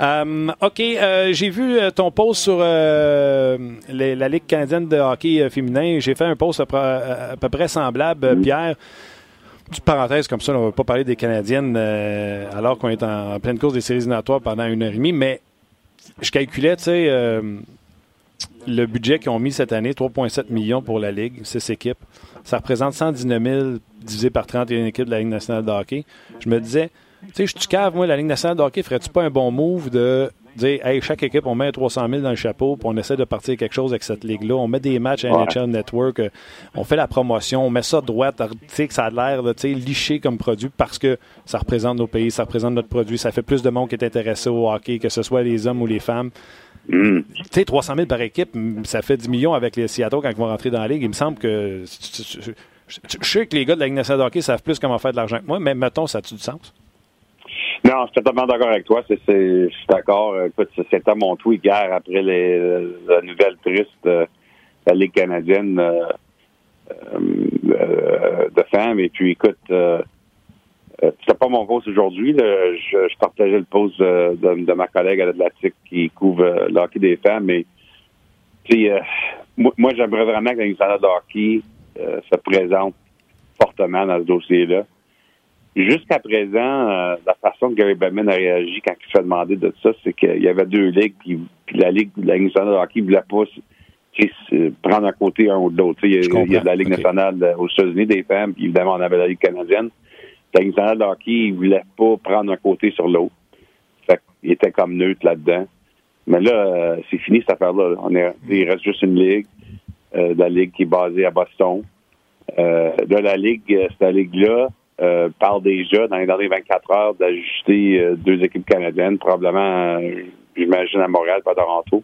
Euh, OK, euh, j'ai vu euh, ton post sur euh, les- la Ligue canadienne de hockey féminin. J'ai fait un post à, peu- à peu près semblable, euh, Pierre. Petite parenthèse comme ça, on ne va pas parler des Canadiennes euh, alors qu'on est en, pleine course des séries éliminatoires pendant une heure et demie, mais je calculais, tu sais, euh, le budget qu'ils ont mis cette année, 3,7 millions pour la Ligue, 6 équipes. Ça représente 119 000 divisé par 31 équipes de la Ligue nationale de hockey. Je me disais, tu sais, je suis cave, moi, la Ligue nationale de hockey, ferais-tu pas un bon move de dire, hey, chaque équipe, on met 300 000 dans le chapeau, puis on essaie de partir quelque chose avec cette ligue-là. On met des matchs à. NHL Network, euh, on fait la promotion, on met ça droite, tu sais, que ça a l'air, liché comme produit parce que ça représente nos pays, ça représente notre produit, ça fait plus de monde qui est intéressé au hockey, que ce soit les hommes ou les femmes. Mm. Tu sais, 300 000 par équipe, ça fait 10 millions avec les Seattle quand ils vont rentrer dans la ligue. Il me semble que. Je sais que les gars de la Ligue nationale de hockey savent plus comment faire de l'argent que moi, mais mettons, ça a-tu du sens? Non, je suis totalement d'accord avec toi. C'est, je suis d'accord. Écoute, c'était mon tweet hier après les, la nouvelle triste euh, de la Ligue canadienne euh, euh, de femmes. Et puis, écoute, euh, euh, c'était pas mon post aujourd'hui. Je, je partageais le post de, de- ma collègue à l'Atlantique qui couvre euh, le hockey des femmes. Sais, euh, moi, moi, j'aimerais vraiment que la de hockey euh, se présente fortement dans ce dossier-là. Jusqu'à présent, euh, la façon que Gary Bettman a réagi quand il se fait demander de ça, c'est qu'il y avait deux ligues, puis, puis la Ligue, la Ligue nationale de hockey ne voulait pas prendre un côté un ou de l'autre. Tu sais, Il y, a- il y a de la Ligue nationale euh, aux États-Unis des femmes, puis évidemment, on avait la Ligue canadienne. La Ligue nationale de hockey, il ne voulait pas prendre un côté sur l'autre. Fait qu'il était comme neutre là-dedans. Mais là, euh, c'est fini cette affaire-là. On est, il reste juste une ligue, euh, la ligue qui est basée à Boston. Euh, là, la ligue, euh, cette ligue-là euh, parle déjà dans les dernières 24 heures d'ajuster euh, deux équipes canadiennes, probablement, euh, j'imagine, à Montréal, pas à Toronto.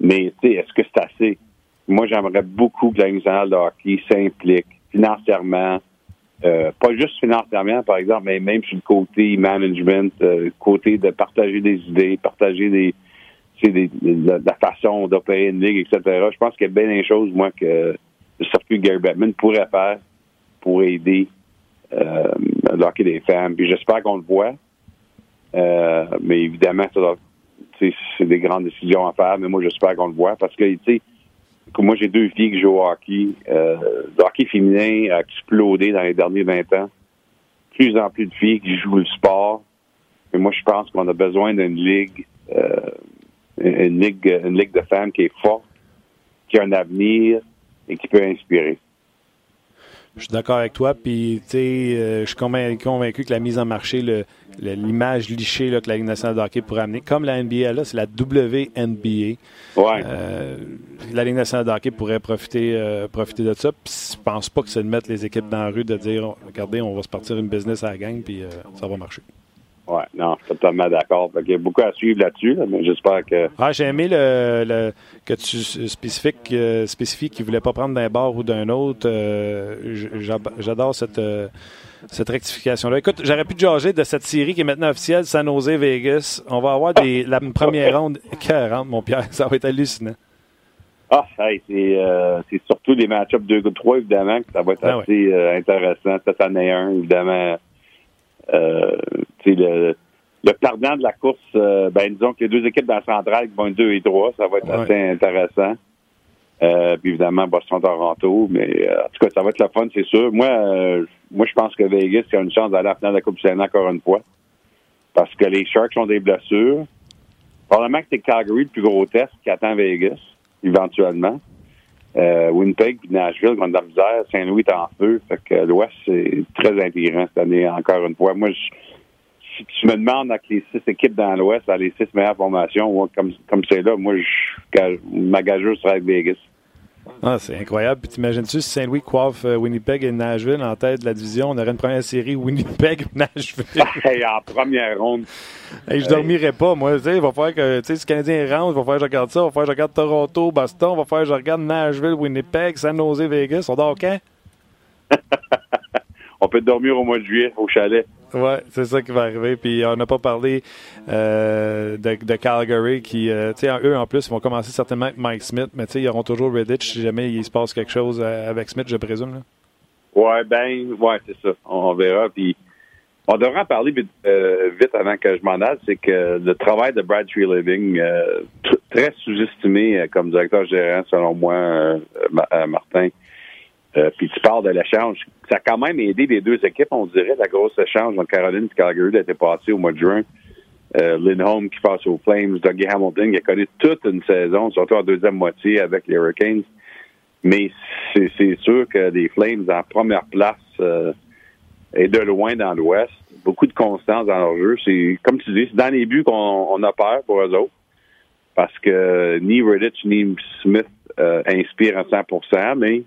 Mais, est-ce que c'est assez? Moi, j'aimerais beaucoup que la nationale de hockey s'implique financièrement, euh, pas juste financièrement, par exemple, mais même sur le côté management, côté de partager des idées, partager des, des, de, de la façon d'opérer une ligue, etc. Je pense qu'il y a bien des choses, moi, que le circuit Gary Bettman pourrait faire pour aider euh, le hockey des femmes. Puis j'espère qu'on le voit. Euh, mais évidemment, c'est des grandes décisions à faire, mais moi, j'espère qu'on le voit parce que, tu sais, moi, j'ai deux filles qui jouent au hockey. Euh, le hockey féminin a explosé dans les derniers 20 ans. Plus en plus de filles qui jouent le sport. Mais moi, je pense qu'on a besoin d'une ligue, euh, une ligue, une ligue de femmes qui est forte, qui a un avenir et qui peut inspirer. Je suis d'accord avec toi. Puis, tu sais, euh, je suis convaincu, convaincu que la mise en marché, l'image lichée là, que la Ligue nationale de hockey pourrait amener, comme la NBA, là, c'est la WNBA. Ouais. Euh, la Ligue nationale de hockey pourrait profiter, euh, profiter de ça. Puis, je pense pas que c'est de mettre les équipes dans la rue, de dire, regardez, on va se partir une business à la gang, puis euh, ça va marcher. Ouais, non, je suis totalement d'accord. Qu'il y a beaucoup à suivre là-dessus, là, mais j'espère que. Ah, j'ai aimé le, le- que tu spécifiques, euh, spécifies qu'il ne voulait pas prendre d'un bord ou d'un autre. Euh, J'adore cette, euh, cette rectification-là. Écoute, j'aurais pu te jager de cette série qui est maintenant officielle, San Jose Vegas. On va avoir des, la première ronde 40, mon Pierre. Ça va être hallucinant. Ah, hey, c'est euh, c'est surtout les match-ups 2-3, évidemment, que ça va être Ben ouais. assez euh, intéressant. Cette année 1, évidemment. Euh, le, le perdant de la course, euh, ben disons que les deux équipes dans la centrale qui vont être 2 et 3, ça va être assez intéressant. Euh, puis évidemment, Boston-Toronto, mais euh, en tout cas, ça va être le fun, c'est sûr. Moi, euh, moi, je pense que Vegas a une chance d'aller à la finale de la Coupe Stanley encore une fois. Parce que les Sharks ont des blessures. Probablement que c'est Calgary le plus gros test qui attend Vegas, éventuellement. Euh, Winnipeg puis Nashville vont de la misère. Saint-Louis est en feu. Fait que l'Ouest, c'est très intégrant cette année, encore une fois. Moi, je- si tu me demandes avec les six équipes dans l'Ouest, dans les six meilleures formations, moi, comme comme c'est là, moi, je, ma gageuse serait avec Vegas. Ah, c'est incroyable. Puis t'imagines-tu si Saint-Louis coiffe euh, Winnipeg et Nashville en tête de la division, on aurait une première série Winnipeg-Nashville. Hey, en première ronde. Hey, je dormirais pas, moi. Tu sais, il va falloir que, tu sais, si le Canadien rentre, il va falloir que je regarde ça. Il va falloir que je regarde Toronto, Boston. Il va falloir que je regarde Nashville, Winnipeg, San Jose, Vegas. On dort quand? On peut dormir au mois de juillet au chalet. Ouais, c'est ça qui va arriver. Puis on n'a pas parlé euh, de, Calgary qui, euh, tu sais, eux en plus, ils vont commencer certainement avec Mike Smith, mais tu sais, ils auront toujours Redditch si jamais il se passe quelque chose euh, avec Smith, je présume. Là. Ouais, ben, ouais, c'est ça. On, verra. Puis, on devrait en parler vite, euh, vite avant que je m'en aille. C'est que le travail de Brad Tree Living, tr- très sous-estimé comme directeur gérant, selon moi, Ma- Martin. Euh, puis tu parles de l'échange. Ça a quand même aidé les deux équipes, on dirait, la grosse échange entre Caroline et Calgary l'été passé au mois de juin. Euh, Lindholm qui passe aux Flames, Dougie Hamilton qui a connu toute une saison, surtout en deuxième moitié avec les Hurricanes. Mais c'est sûr que les Flames en première place euh, et de loin dans l'Ouest, beaucoup de constance dans leur jeu. C'est comme tu dis, c'est dans les buts qu'on on a peur pour eux autres. Parce que ni Redditch ni Smith euh, inspirent à 100% mais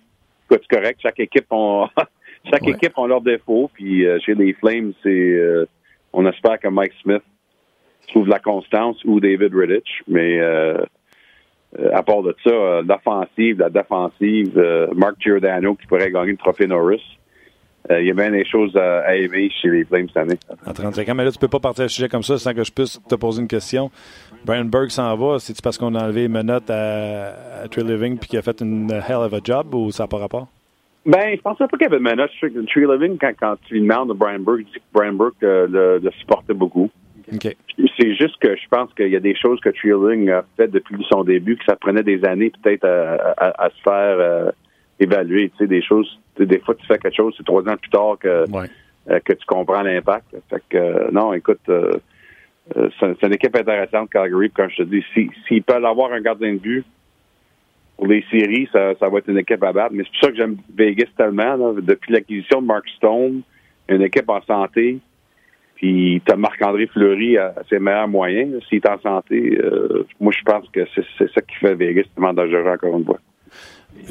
c'est correct. Chaque équipe ont chaque équipe ont leurs défauts. Puis euh, chez les Flames, c'est euh, on espère que Mike Smith trouve la constance ou David Redditch. Mais euh, euh, à part de ça, euh, l'offensive, la défensive, euh, Mark Giordano qui pourrait gagner le trophée Norris. Euh, Il y a bien des choses à, à aimer chez les Flames cette année. En 35 ans, mais là, tu peux pas partir un sujet comme ça sans que je puisse te poser une question. Brian Burke s'en va, c'est-tu parce qu'on a enlevé Menotte à, à Tree Living puis qu'il a fait une hell of a job ou ça n'a pas rapport? Ben, je pensais pas qu'il y avait que Tree Living, quand, quand tu lui demandes de Brian Burke, il dit que Brian Burke euh, le, le supportait beaucoup. C'est juste que je pense qu'il y a des choses que Tree Living a fait depuis son début, que ça prenait des années peut-être à, à- à se faire euh, évaluer. Tu sais, des choses, tu sais, des fois tu fais quelque chose, c'est trois ans plus tard que, euh, que tu comprends l'impact. Fait que, euh, non, écoute, euh, euh, c'est une équipe intéressante, Calgary. Comme je te dis, si- s'ils peuvent avoir un gardien de but pour les séries, ça, ça va être une équipe à battre. Mais c'est pour ça que j'aime Vegas tellement. là. Depuis l'acquisition de Mark Stone, une équipe en santé, puis tu as Marc-André Fleury à, ses meilleurs moyens. S'il est en santé, euh, moi, je pense que c'est c'est ça qui fait Vegas tellement dangereux, encore une fois.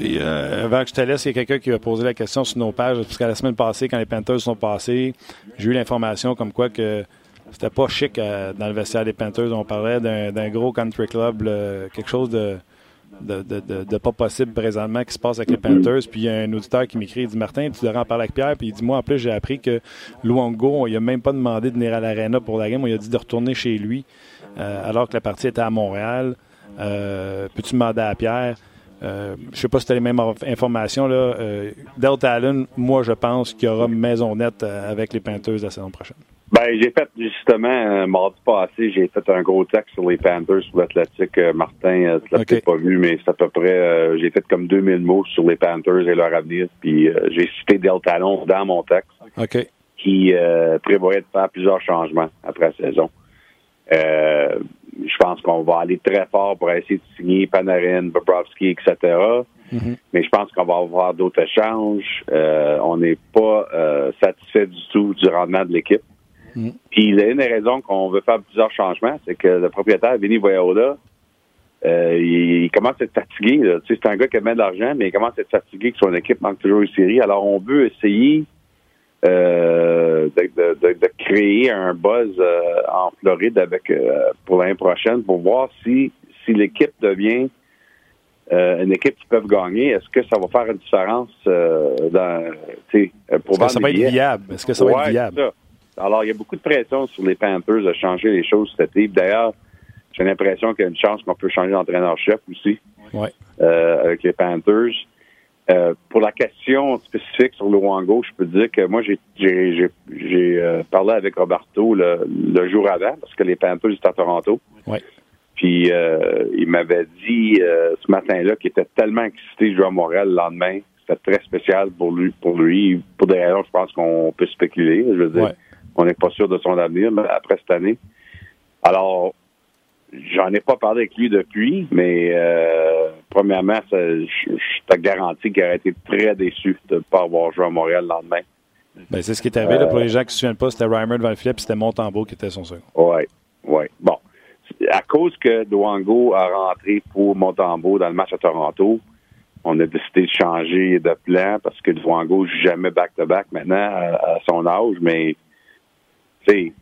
Euh, avant que je te laisse, il y a quelqu'un qui va poser la question sur nos pages, parce qu'à la semaine passée, quand les Panthers sont passés, j'ai eu l'information comme quoi que c'était pas chic euh, dans le vestiaire des Panthers. On parlait d'un gros country club, quelque chose de, pas possible présentement qui se passe avec les Panthers. Puis il y a un auditeur qui m'écrit, il dit Martin, tu devrais en parler avec Pierre. Puis il dit Moi, en plus, j'ai appris que Luongo, on lui a même pas demandé de venir à l'aréna pour la game. On lui a dit de retourner chez lui, euh, alors que la partie était à Montréal. Peux-tu demander à Pierre? Euh, je sais pas si tu as les mêmes inf- informations. Là. Euh, Delta Allen, moi, je pense qu'il y aura maison nette euh, avec les Panthers la saison prochaine. Ben, j'ai fait justement euh, mardi passé, j'ai fait un gros texte sur les Panthers sur l'Atlantique. Martin, tu l'as peut-être pas vu, mais c'est à peu près euh, j'ai fait comme 2000 mots sur les Panthers et leur avenir. Puis j'ai cité Del Talon dans mon texte OK. qui prévoyait de faire plusieurs changements après la saison. Je pense qu'on va aller très fort pour essayer de signer Panarin, Bobrovski, etc. Mais je pense qu'on va avoir d'autres échanges. Euh, on n'est pas euh, satisfait du tout du rendement de l'équipe. Puis il y a une des raisons qu'on veut faire plusieurs changements, c'est que le propriétaire, Vinny Voyola, euh, il, il commence à être fatigué. là. Tu sais, c'est un gars qui bien de l'argent, mais il commence à être fatigué que son équipe manque toujours une série. Alors on veut essayer euh, de, de- créer un buzz euh, en Floride avec euh, pour l'année prochaine pour voir si, si l'équipe devient une équipe qui peut gagner. Est-ce que ça va faire une différence dans, pour vendre ça va être viable? Est-ce que ça va être viable? ça. Alors, il y a beaucoup de pression sur les Panthers de changer les choses cet été. D'ailleurs, j'ai l'impression qu'il y a une chance qu'on peut changer d'entraîneur-chef aussi Ouais. avec les Panthers. Euh, pour la question spécifique sur Luango, je peux dire que moi, j'ai j'ai euh, parlé avec Roberto le, le jour avant, parce que les Panthers étaient à Toronto. Ouais. Puis euh, il m'avait dit euh, ce matin-là qu'il était tellement excité de jouer à Montréal le lendemain. C'était très spécial pour lui. Pour lui, pour des raisons, je pense qu'on peut spéculer. Je veux dire, Ouais. on n'est pas sûr de son avenir mais après cette année. Alors, j'en ai pas parlé avec lui depuis, mais euh, premièrement, ça, je, je te garantis qu'il aurait été très déçu de ne pas avoir joué à Montréal le lendemain. Ben, c'est ce qui est arrivé. là, pour les gens qui ne se souviennent pas, c'était Reimer devant le filet, puis c'était Montembeau qui était son second. Oui, oui. Bon. À cause que Duango a rentré pour Montembeau dans le match à Toronto, on a décidé de changer de plan parce que Duango joue jamais back-to-back maintenant à, à son âge, mais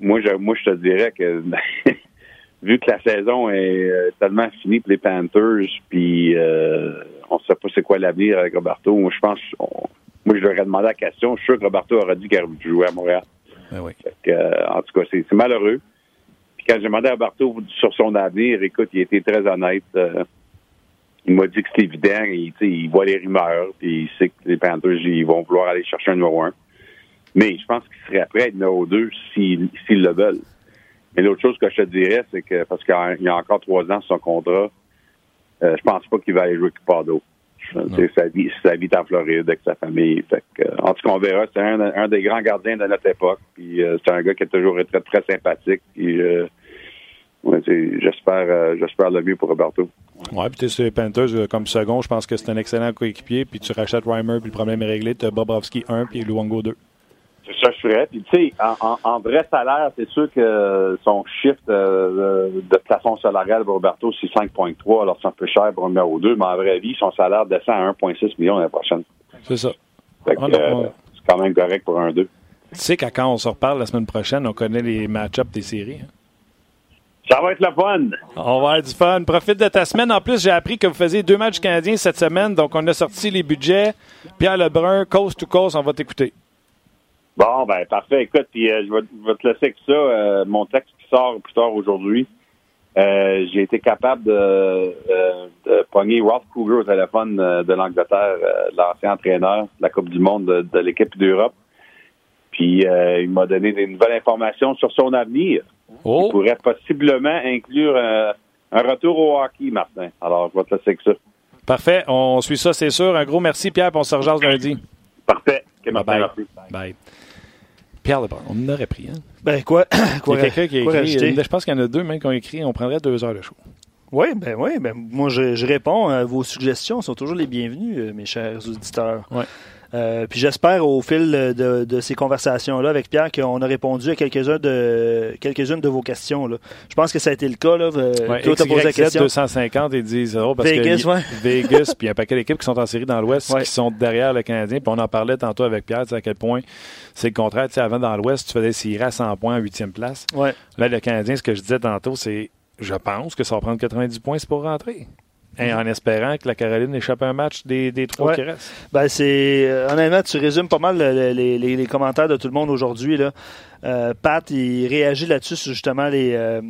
moi je moi je te dirais que vu que la saison est euh, tellement finie pour les Panthers, puis euh, on sait pas c'est quoi l'avenir avec Roberto, moi je pense on- moi je leur ai demandé la question, je suis sûr que Roberto aurait dit qu'il aurait joué à Montréal. Ben oui. Que, euh, en tout cas, c'est c'est malheureux. Puis quand j'ai demandé à Roberto sur son avenir, écoute, il était très honnête. euh, il m'a dit que c'était évident. Il, il voit les rumeurs, puis il sait que les Panthers ils vont vouloir aller chercher un numéro un. Mais je pense qu'il serait prêt à être numéro deux s'ils le veulent. Mais l'autre chose que je te dirais, c'est que parce qu'il y a encore trois ans sur son contrat, euh, je pense pas qu'il va aller jouer avec Pardo. C'est sa vie, sa vie est en Floride avec sa famille. Fait que, euh, en tout cas, on verra. C'est un, un des grands gardiens de notre époque. Puis euh, c'est un gars qui a toujours été très, très sympathique. Puis euh, ouais, j'espère, j'espère le mieux pour Roberto. Ouais, puis tu les Panthers comme second, je pense que c'est un excellent coéquipier. Puis tu rachètes Reimer, puis le problème est réglé. Tu as Bobrovski 1, puis Luongo 2. C'est ça que je ferais. Puis tu sais, en, en- en vrai salaire, c'est sûr que son shift euh, de, de plafond salarial pour Roberto, c'est 5,3. Alors c'est un peu cher pour un numéro 2, mais en vrai vie, son salaire descend à 1,6 million l'année prochaine. C'est ça. Fait que, Ah, euh, c'est quand même correct pour un 2. Tu sais qu'à quand on se reparle la semaine prochaine, on connaît les match-ups des séries. hein? Ça va être le fun. On va avoir du fun. Profite de ta semaine. En plus, j'ai appris que vous faisiez deux matchs canadiens cette semaine. Donc, on a sorti les budgets. Pierre Lebrun, coast to coast, on va t'écouter. Bon, ben parfait. Écoute, puis euh, je, vais, je vais te laisser avec ça. Euh, mon texte qui sort plus tard aujourd'hui. Euh, j'ai été capable de, euh, de pogner Ralph Kruger au téléphone euh, de l'Angleterre, euh, l'ancien entraîneur de la Coupe du Monde de, de l'équipe d'Europe. Puis euh, il m'a donné des nouvelles informations sur son avenir. Oh. Il pourrait possiblement inclure un retour au hockey, Martin. Alors, je vais te laisser avec ça. Parfait. On suit ça, c'est sûr. Un gros merci, Pierre, on se rejase lundi. Parfait. Ok, Martin, Bye-bye. merci. Bye. Pierre Lebrun, on en aurait pris, hein? Ben quoi? quoi Il y a quelqu'un qui a écrit. rajouter? Je pense qu'il y en a deux même qui ont écrit. On prendrait deux heures de show. Oui, ben oui, ben moi je, je réponds. à vos suggestions sont toujours les bienvenues, euh, mes chers auditeurs. Ouais. Euh, puis j'espère au fil de, de ces conversations-là avec Pierre qu'on a répondu à de quelques-unes de vos questions. Là. Je pense que ça a été le cas. Là. Euh, Ouais, posé la question. 250, ils disent oh, parce Vegas, que ouais. Vegas, puis il y a un paquet d'équipes qui sont en série dans l'Ouest Ouais. qui sont derrière le Canadien. Puis on en parlait tantôt avec Pierre, à quel point c'est le contraire. Tu sais, avant, dans l'Ouest, tu faisais série à 100 points en huitième place. Ouais. Là, le Canadien, ce que je disais tantôt, c'est je pense que ça va prendre 90 points c'est pour rentrer. Et en espérant que la Caroline échappe à un match des, des trois Ouais. qui restent. Ben c'est euh, honnêtement, tu résumes pas mal le- le- les, les- les commentaires de tout le monde aujourd'hui. Là. Euh, Pat, il réagit là-dessus sur justement les, euh,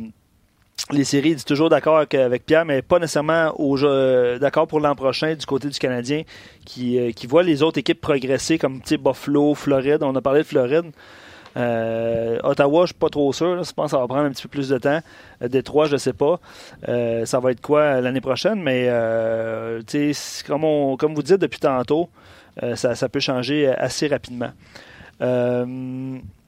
les séries. Il dit toujours d'accord avec, avec Pierre, mais pas nécessairement au jeu- d'accord pour l'an prochain du côté du Canadien, qui, euh, qui voit les autres équipes progresser comme Buffalo, Floride. On a parlé de Floride. Euh, Ottawa, je suis pas trop sûr. Je pense que ça va prendre un petit peu plus de temps. Euh, Détroit, je sais pas. Euh, ça va être quoi l'année prochaine, mais euh, comme, on- comme vous dites depuis tantôt, euh, ça, ça peut changer assez rapidement. Euh,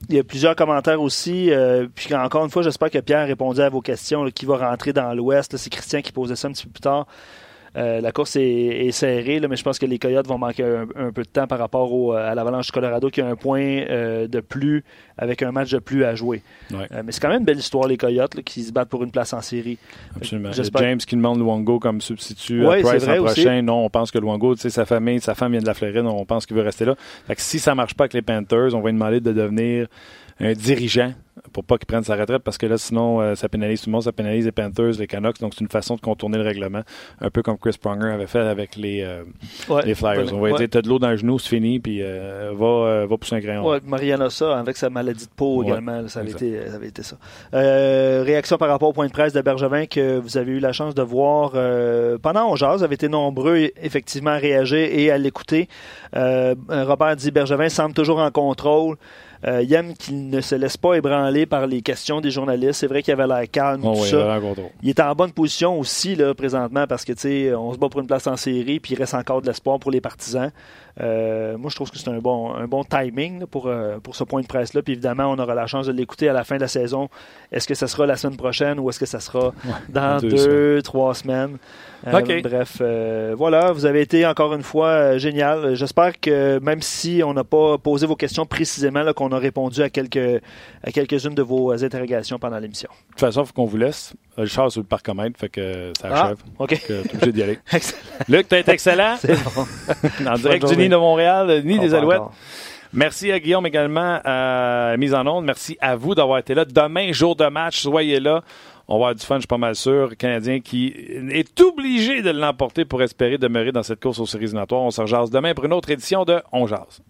il y a plusieurs commentaires aussi. euh, puis encore une fois, j'espère que Pierre répondait à vos questions. qui va rentrer dans l'Ouest? C'est Christian qui posait ça un petit peu plus tard. Euh, la course est, est serrée, là, mais je pense que les Coyotes vont manquer un, un peu de temps par rapport au- à l'Avalanche du Colorado qui a un point euh, de plus avec un match de plus à jouer. Ouais. Euh, mais c'est quand même une belle histoire, les Coyotes, là, qui se battent pour une place en série. Absolument. James qui demande Luongo comme substitut Ouais, à Price l'an prochain. Non, on pense que Luongo, tu sais, sa famille, sa femme vient de la Floride, on pense qu'il veut rester là. Fait que si ça marche pas avec les Panthers, on va lui demander de devenir un dirigeant pour pas qu'il prenne sa retraite parce que là, sinon, euh, ça pénalise tout le monde, ça pénalise les Panthers, les Canucks. Donc, c'est une façon de contourner le règlement, un peu comme Chris Pronger avait fait avec les, euh, Ouais. les Flyers. On va Ouais. dire, t'as de l'eau dans le genou, c'est fini, puis euh, va, va pousser un crayon. Ouais, Mariana ça, avec sa maladie de peau également, ça, avait été, ça avait été ça. Réaction par rapport au point de presse de Bergevin que vous avez eu la chance de voir pendant On Jase. Vous avez été nombreux effectivement à réagir et à l'écouter. Robert dit Bergevin semble toujours en contrôle. Euh, il aime qu'il ne se laisse pas ébranler par les questions des journalistes. C'est vrai qu'il avait l'air calme. Oh, tout ça. il est en bonne position aussi là, présentement parce que tu sais, on se bat pour une place en série, puis il reste encore de l'espoir pour les partisans. Euh, moi, je trouve que c'est un bon, un bon timing là, pour, euh, pour ce point de presse-là. Puis évidemment, on aura la chance de l'écouter à la fin de la saison. Est-ce que ça sera la semaine prochaine ou est-ce que ça sera dans deux deux, trois semaines? Euh, OK. Bref, euh, voilà, vous avez été encore une fois euh, génial. J'espère que même si on n'a pas posé vos questions précisément, qu'on a répondu à quelques à quelques-unes de vos interrogations pendant l'émission. De toute façon, il faut qu'on vous laisse. Euh, Le char sur le parcomètre, fait que ça Ah, achève. OK. Fait que t'es obligé d'y aller. Luc, t'as été excellent. C'est bon. en direct du nid de Montréal, le nid On des Alouettes. encore. Merci à Guillaume également à la mise en onde. Merci à vous d'avoir été là. Demain, jour de match, soyez là. On va avoir du fun, je suis pas mal sûr. Le Canadien qui est obligé de l'emporter pour espérer demeurer dans cette course aux séries éliminatoires. On se rejase demain pour une autre édition de On Jase.